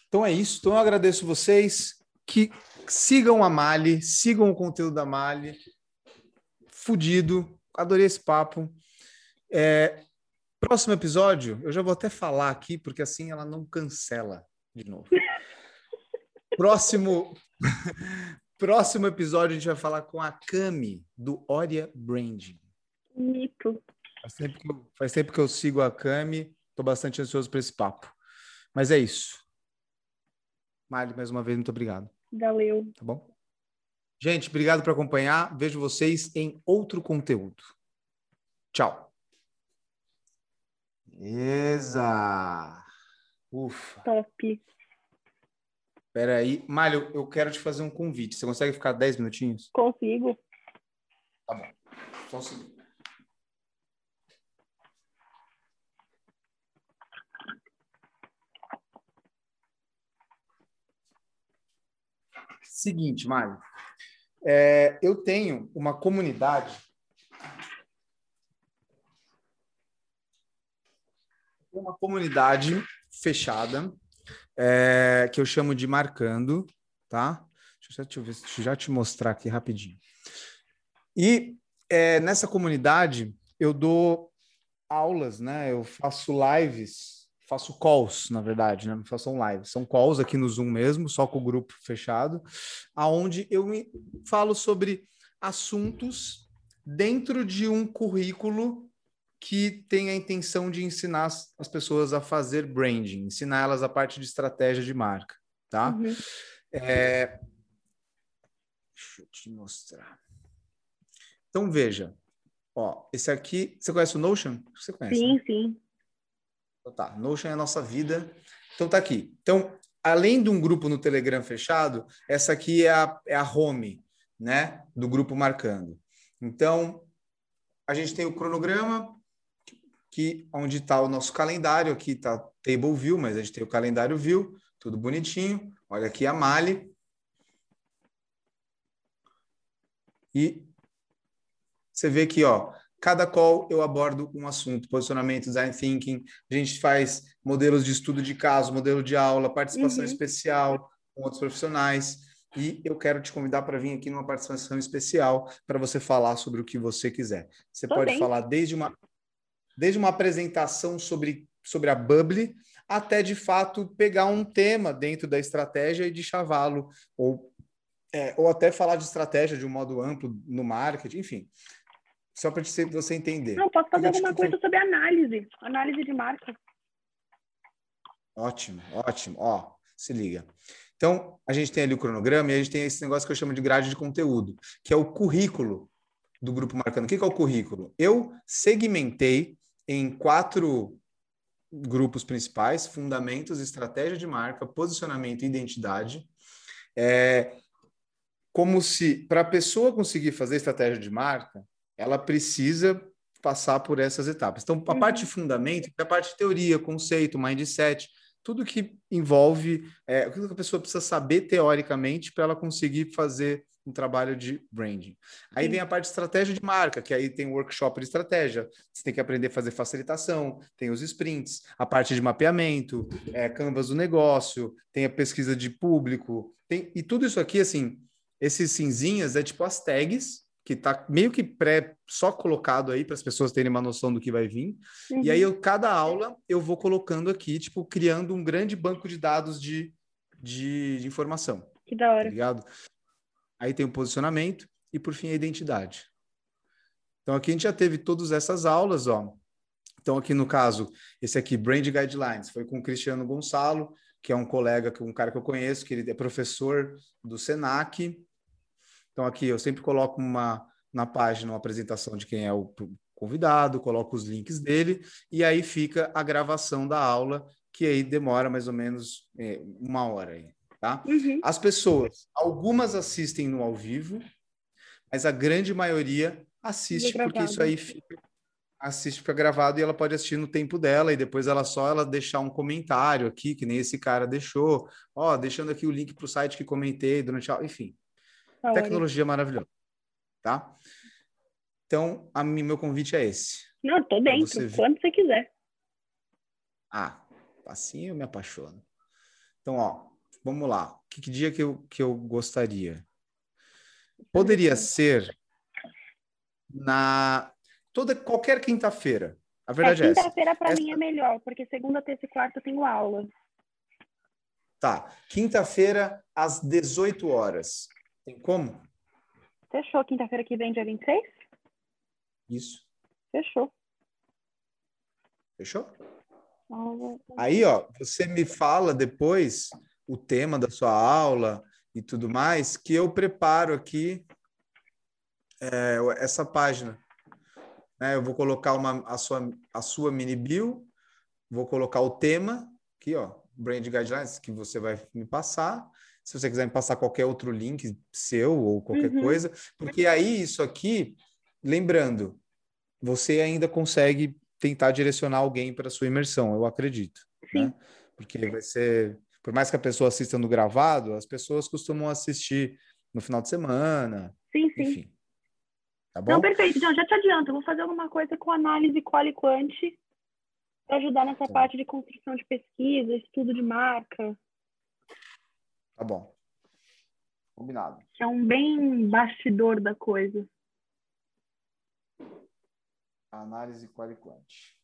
Então é isso. Então eu agradeço vocês que sigam a Mali, sigam o conteúdo da Mali. Fudido, adorei esse papo. É, próximo episódio, eu já vou até falar aqui, porque assim ela não cancela de novo. Próximo, <laughs> próximo episódio, a gente vai falar com a Cami, do Oria Branding. Mito. Faz tempo que eu, faz tempo que eu sigo a Cami, estou bastante ansioso para esse papo. Mas é isso. Mali, mais uma vez, muito obrigado. Valeu. Tá bom? Gente, obrigado por acompanhar. Vejo vocês em outro conteúdo. Tchau. Beleza. Ufa. Top. Espera aí. Malho, eu quero te fazer um convite. Você consegue ficar 10 minutinhos? Consigo. Tá bom. Só um segundo. Seguinte, Mário. É, eu tenho uma comunidade. Uma comunidade fechada, é, que eu chamo de Marcando, tá? Deixa eu, te, deixa eu já te mostrar aqui rapidinho. E é, nessa comunidade eu dou aulas, né? Eu faço lives faço calls, na verdade, né? Não faço live, são calls aqui no Zoom mesmo, só com o grupo fechado, aonde eu falo sobre assuntos dentro de um currículo que tem a intenção de ensinar as pessoas a fazer branding, ensinar elas a parte de estratégia de marca, tá? Uhum. É... Deixa eu te mostrar. Então, veja. Ó, esse aqui, você conhece o Notion? Você conhece? Sim, né? sim. Então, tá, Notion é a nossa vida. Então, tá aqui. Então, além de um grupo no Telegram fechado, essa aqui é a, é a home, né, do grupo marcando. Então, a gente tem o cronograma, que onde está o nosso calendário, aqui está Table View, mas a gente tem o calendário View, tudo bonitinho. Olha aqui a Mali. E você vê aqui, ó, cada call eu abordo um assunto, posicionamento, design thinking, a gente faz modelos de estudo de caso, modelo de aula, participação uhum. especial com outros profissionais. E eu quero te convidar para vir aqui numa participação especial para você falar sobre o que você quiser. Você Tô pode bem. falar desde uma, desde uma apresentação sobre, sobre a Bubble até, de fato, pegar um tema dentro da estratégia e de chavalo, ou, é, ou até falar de estratégia de um modo amplo no marketing, enfim. Só para você entender. Não, posso fazer alguma coisa sobre análise, análise de marca. Ótimo, ótimo. Ó, se liga. Então, a gente tem ali o cronograma e a gente tem esse negócio que eu chamo de grade de conteúdo, que é o currículo do grupo marcando. O que é o currículo? Eu segmentei em quatro grupos principais: fundamentos, estratégia de marca, posicionamento e identidade. É, como se, para a pessoa conseguir fazer estratégia de marca, ela precisa passar por essas etapas. Então, a uhum. parte de fundamento é a parte de teoria, conceito, mindset, tudo que envolve é, o que a pessoa precisa saber teoricamente para ela conseguir fazer um trabalho de branding. Aí Sim. vem a parte de estratégia de marca, que aí tem o workshop de estratégia, você tem que aprender a fazer facilitação, tem os sprints, a parte de mapeamento, é, canvas do negócio, tem a pesquisa de público, tem, e tudo isso aqui, assim, esses cinzinhas é tipo as tags que está meio que pré só colocado aí para as pessoas terem uma noção do que vai vir. Uhum. E aí eu cada aula eu vou colocando aqui, tipo, criando um grande banco de dados de, de, de informação. Que da hora. Tá ligado? Aí tem o posicionamento e por fim a identidade. Então aqui a gente já teve todas essas aulas, ó. Então aqui no caso, esse aqui Brand Guidelines foi com o Cristiano Gonçalo, que é um colega, um cara que eu conheço, que ele é professor do Senac, então, aqui eu sempre coloco uma na página uma apresentação de quem é o convidado, coloco os links dele, e aí fica a gravação da aula, que aí demora mais ou menos é, uma hora aí, tá? Uhum. As pessoas, algumas assistem no ao vivo, mas a grande maioria assiste, porque isso aí fica assiste fica gravado e ela pode assistir no tempo dela e depois ela só ela deixar um comentário aqui, que nem esse cara deixou, ó, deixando aqui o link para o site que comentei durante a... enfim, Tá Tecnologia maravilhosa. Tá? Então, a mim, meu convite é esse. Não, tô dentro, você quando você quiser. Ah, assim eu me apaixono. Então, ó, vamos lá. Que, que dia que eu, que eu gostaria? Poderia ser na toda qualquer quinta-feira. A verdade é, é Quinta-feira para Essa... mim é melhor, porque segunda, terça e quarta eu tenho aula. Tá. Quinta-feira às 18 horas. Tem como? Fechou. Quinta-feira que vem, dia 26? Isso. Fechou. Fechou? Aí, ó, você me fala depois o tema da sua aula e tudo mais, que eu preparo aqui é, essa página. É, eu vou colocar uma, a, sua, a sua mini bio, vou colocar o tema aqui, ó, Brand Guidelines, que você vai me passar, se você quiser me passar qualquer outro link seu ou qualquer uhum. coisa, porque aí isso aqui, lembrando, você ainda consegue tentar direcionar alguém para sua imersão, eu acredito, né? Porque vai ser, por mais que a pessoa assista no gravado, as pessoas costumam assistir no final de semana, sim, sim. enfim. Tá bom? Não, perfeito. Então, já te adianto, eu vou fazer alguma coisa com análise qual e quant para ajudar nessa tá. parte de construção de pesquisa, estudo de marca. Tá bom. Combinado. É um bem bastidor da coisa. Análise qualiquante.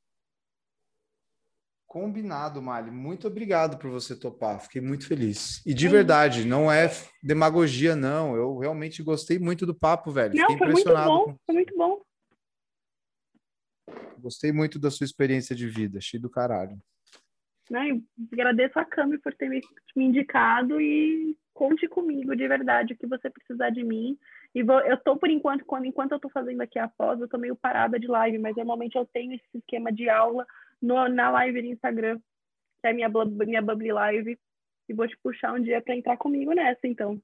Combinado, Mali. Muito obrigado por você topar. Fiquei muito feliz. E de é verdade, não é demagogia, não. Eu realmente gostei muito do papo, velho. Não, Fiquei foi muito bom. Foi muito bom. Gostei muito da sua experiência de vida, cheio do caralho. Né? Agradeço a Cami por ter me, me indicado e conte comigo de verdade o que você precisar de mim. E vou, eu tô por enquanto, quando enquanto eu tô fazendo aqui a pós, eu tô meio parada de live, mas normalmente eu tenho esse esquema de aula no, na live do Instagram, que é minha, minha Bubble Live, e vou te puxar um dia para entrar comigo nessa, então.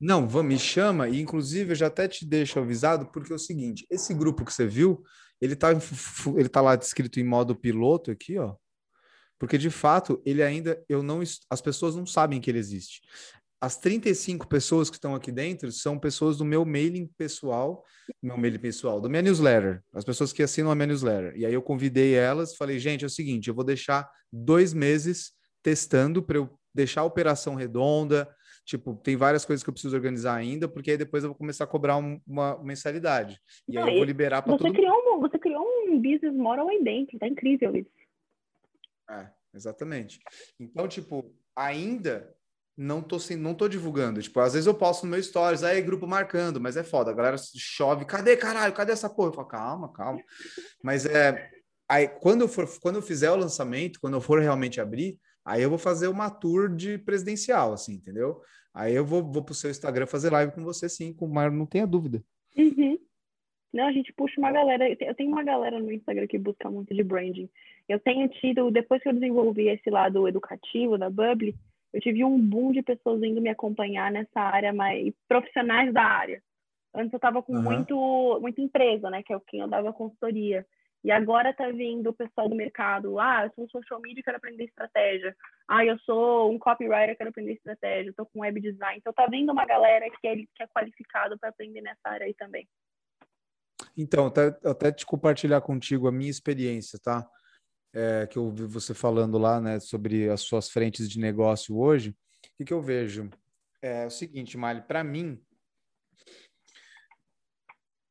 Não, me chama, e inclusive eu já até te deixo avisado, porque é o seguinte, esse grupo que você viu, ele tá, ele tá lá descrito em modo piloto aqui, ó, porque de fato ele ainda, eu não, as pessoas não sabem que ele existe. As 35 pessoas que estão aqui dentro são pessoas do meu mailing pessoal, meu mailing pessoal, do minha newsletter, as pessoas que assinam a minha newsletter. E aí eu convidei elas, falei, gente, é o seguinte, eu vou deixar dois meses testando para eu deixar a operação redonda, Tipo, tem várias coisas que eu preciso organizar ainda, porque aí depois eu vou começar a cobrar um, uma mensalidade. E aí eu vou liberar para todo criou um, Você criou um business model aí dentro, tá incrível isso. É, exatamente. Então, tipo, ainda não tô, sem, não tô divulgando. Tipo, às vezes eu posto no meu stories, aí grupo marcando, mas é foda. A galera chove, cadê, caralho? Cadê essa porra? Eu falo, calma, calma. Mas é. Aí, quando eu, for, quando eu fizer o lançamento, quando eu for realmente abrir, Aí eu vou fazer uma tour de presidencial, assim, entendeu? Aí eu vou, vou para o seu Instagram fazer live com você, sim, com mas não tenha dúvida. Uhum. Não, a gente puxa uma galera. Eu tenho uma galera no Instagram que busca muito de branding. Eu tenho tido, depois que eu desenvolvi esse lado educativo da Bubble, eu tive um boom de pessoas indo me acompanhar nessa área, mais profissionais da área. Antes eu estava com uhum. muito, muita empresa, né? Que é o que eu dava consultoria. E agora tá vindo o pessoal do mercado, ah, eu sou um social media, quero aprender estratégia. Ah, eu sou um copywriter, quero aprender estratégia. Estou com web design. Então tá vindo uma galera que é, que é qualificado para aprender nessa área aí também. Então, até, até te compartilhar contigo a minha experiência, tá? É, que eu ouvi você falando lá, né, sobre as suas frentes de negócio hoje. O que, que eu vejo? É o seguinte, Mali, para mim,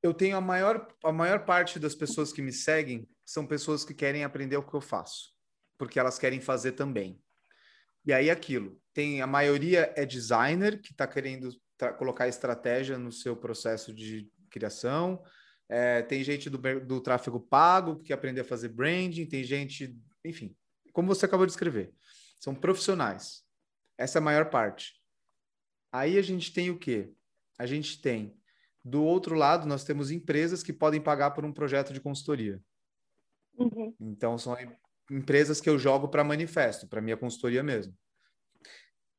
eu tenho a maior, a maior parte das pessoas que me seguem são pessoas que querem aprender o que eu faço, porque elas querem fazer também. E aí aquilo, tem a maioria é designer que está querendo colocar estratégia no seu processo de criação. É, tem gente do, do tráfego pago que quer aprender a fazer branding, tem gente, enfim, como você acabou de escrever, são profissionais. Essa é a maior parte. Aí a gente tem o quê? A gente tem do outro lado, nós temos empresas que podem pagar por um projeto de consultoria. Uhum. Então, são empresas que eu jogo para manifesto, para minha consultoria mesmo.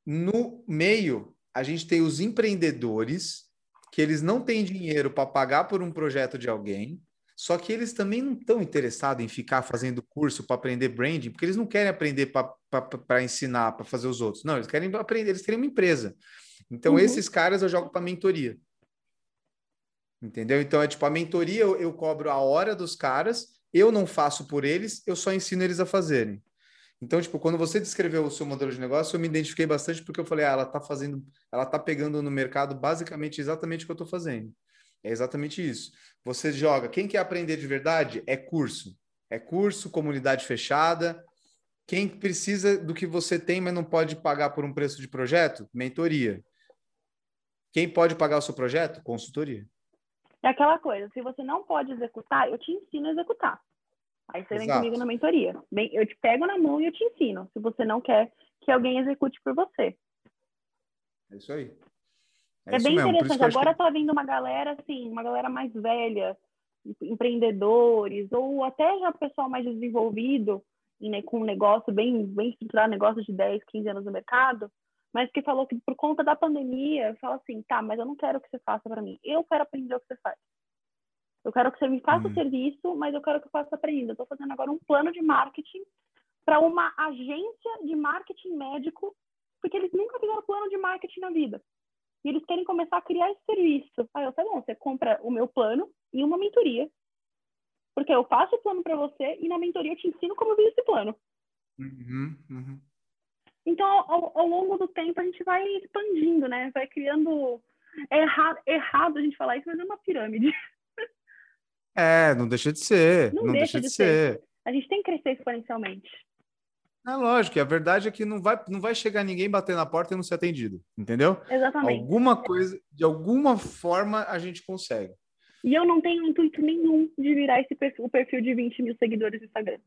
No meio, a gente tem os empreendedores, que eles não têm dinheiro para pagar por um projeto de alguém, só que eles também não estão interessados em ficar fazendo curso para aprender branding, porque eles não querem aprender para ensinar, para fazer os outros. Não, eles querem aprender, eles querem uma empresa. Então, uhum. esses caras eu jogo para mentoria. Entendeu? Então é tipo a mentoria eu, eu cobro a hora dos caras, eu não faço por eles, eu só ensino eles a fazerem. Então, tipo, quando você descreveu o seu modelo de negócio, eu me identifiquei bastante porque eu falei, ah, ela tá fazendo, ela tá pegando no mercado basicamente exatamente o que eu tô fazendo. É exatamente isso. Você joga, quem quer aprender de verdade é curso. É curso, comunidade fechada. Quem precisa do que você tem, mas não pode pagar por um preço de projeto? Mentoria. Quem pode pagar o seu projeto? Consultoria. É aquela coisa, se você não pode executar, eu te ensino a executar. Aí você Exato. vem comigo na mentoria. Bem, eu te pego na mão e eu te ensino, se você não quer que alguém execute por você. É isso aí. É, é isso bem mesmo. interessante. Agora está vindo uma galera, assim, uma galera mais velha, empreendedores, ou até já pessoal mais desenvolvido, né, com um negócio bem, bem estruturado, negócio de 10, 15 anos no mercado, mas que falou que por conta da pandemia, fala assim, tá, mas eu não quero que você faça para mim, eu quero aprender o que você faz. Eu quero que você me faça o uhum. serviço, mas eu quero que eu faça aprenda. Eu estou fazendo agora um plano de marketing para uma agência de marketing médico, porque eles nunca fizeram plano de marketing na vida. E eles querem começar a criar esse serviço. Aí eu falei, bom, você compra o meu plano e uma mentoria. Porque eu faço o plano para você e na mentoria eu te ensino como eu vi esse plano. Uhum, uhum. Então, ao, ao, longo do tempo, a gente vai expandindo, né? Vai criando. É errado, errado a gente falar isso, mas é uma pirâmide. <laughs> É, não deixa de ser. Não, não deixa, deixa, de, ser. ser. A gente tem que crescer exponencialmente. É lógico, a verdade é que não vai, não vai chegar ninguém bater na porta e não ser atendido, entendeu? Exatamente. Alguma coisa, de alguma forma, a gente consegue. E eu não tenho intuito nenhum de virar esse perfil, o perfil de 20 mil seguidores no Instagram.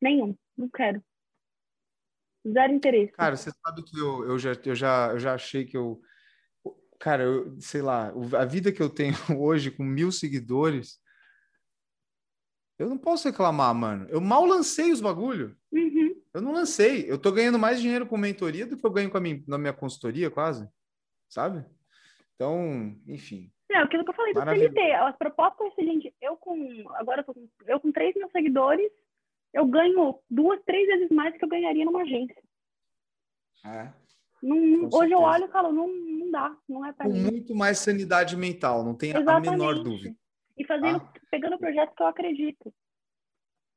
Nenhum. Não quero. Zero interesse. Cara, você sabe que eu, eu, já, eu, já, eu já achei que eu. Cara, eu, sei lá, a vida que eu tenho <laughs> hoje com mil seguidores, eu não posso reclamar, mano. Eu mal lancei os bagulho. Uhum. Eu não lancei. Eu tô ganhando mais dinheiro com mentoria do que eu ganho com a minha, na minha consultoria, quase. Sabe? Então, enfim. É, aquilo que eu falei do CLT. As propostas é o seguinte, eu com. Agora eu, com, eu com 3 mil seguidores, eu ganho duas, três vezes mais que eu ganharia numa agência. É. Não, hoje eu olho e falo, não, não dá, não é para Com mim. muito mais sanidade mental, não tem Exatamente. a menor dúvida. E fazendo, ah. pegando projetos que eu acredito.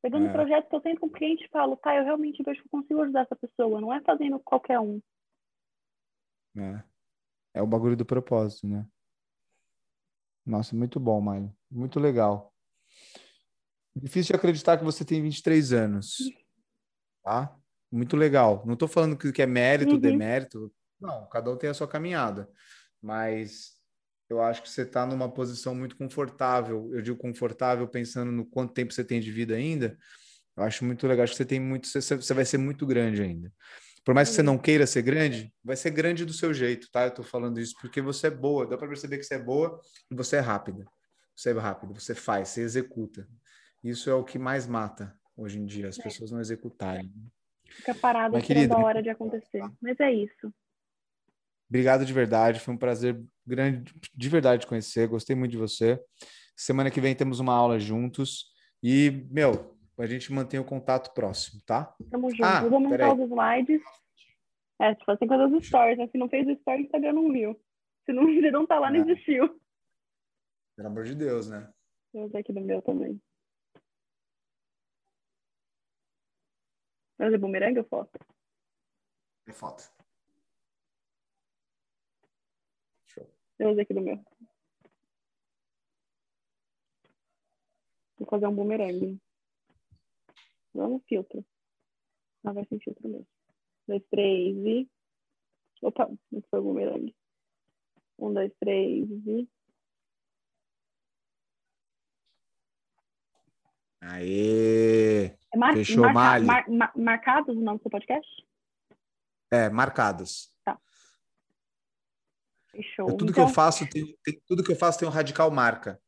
Pegando é. projetos que eu tenho com o cliente e falo, tá, eu realmente vejo que eu consigo ajudar essa pessoa, não é fazendo qualquer um. É. É o bagulho do propósito, né? Nossa, muito bom, Mário. Muito legal. Difícil de acreditar que você tem 23 anos. Tá? Muito legal. Não estou falando que é mérito, uhum. demérito. Não, cada um tem a sua caminhada. Mas eu acho que você está numa posição muito confortável. Eu digo confortável pensando no quanto tempo você tem de vida ainda. Eu acho muito legal. Acho que você tem muito. Você, você vai ser muito grande ainda. Por mais que você não queira ser grande, vai ser grande do seu jeito, tá? Eu tô falando isso porque você é boa. Dá para perceber que você é boa e você é rápida. Você é rápido, você faz, você executa. Isso é o que mais mata hoje em dia, as é. pessoas não executarem. Fica parado esperando a hora de acontecer. Mas é isso. Obrigado de verdade, foi um prazer grande de verdade conhecer, gostei muito de você. Semana que vem temos uma aula juntos e, meu, a gente mantém o contato próximo, tá? Tamo junto. Ah, vou montar os slides. É, tipo, tem coisas dos stories, né? Se não fez o story, o Instagram não viu. Se não, <laughs> se não tá lá, não é. existiu. Pelo amor de Deus, né? Vou aqui no meu também. Mas é bumerangue ou foto? É foto. Eu usei aqui do meu. Vou fazer um bumerangue. Não no filtro. Não vai sem filtro mesmo. Um, dois, três e. Opa, não foi o bumerangue. Um, dois, três e. Aê! É mar, Fechou, marca, mar, mar, marcados o nome do seu podcast? É, marcados. Fechou. É tudo então... que eu então faço tem, tem, tudo que eu faço tem um radical marca.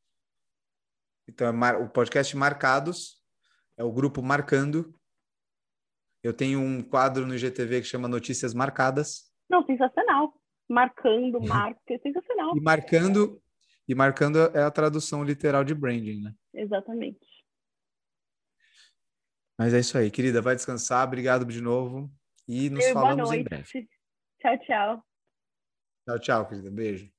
Então, é mar, o podcast Marcados é o grupo Marcando. Eu tenho um quadro no IGTV que chama Notícias Marcadas. Não, sensacional. Marcando, marca, é sensacional. E marcando, e marcando é a tradução literal de branding, né? Exatamente. Mas é isso aí, querida. Vai descansar. Obrigado de novo. E nos falamos em breve. Tchau, tchau. Tchau, tchau, querida. Beijo.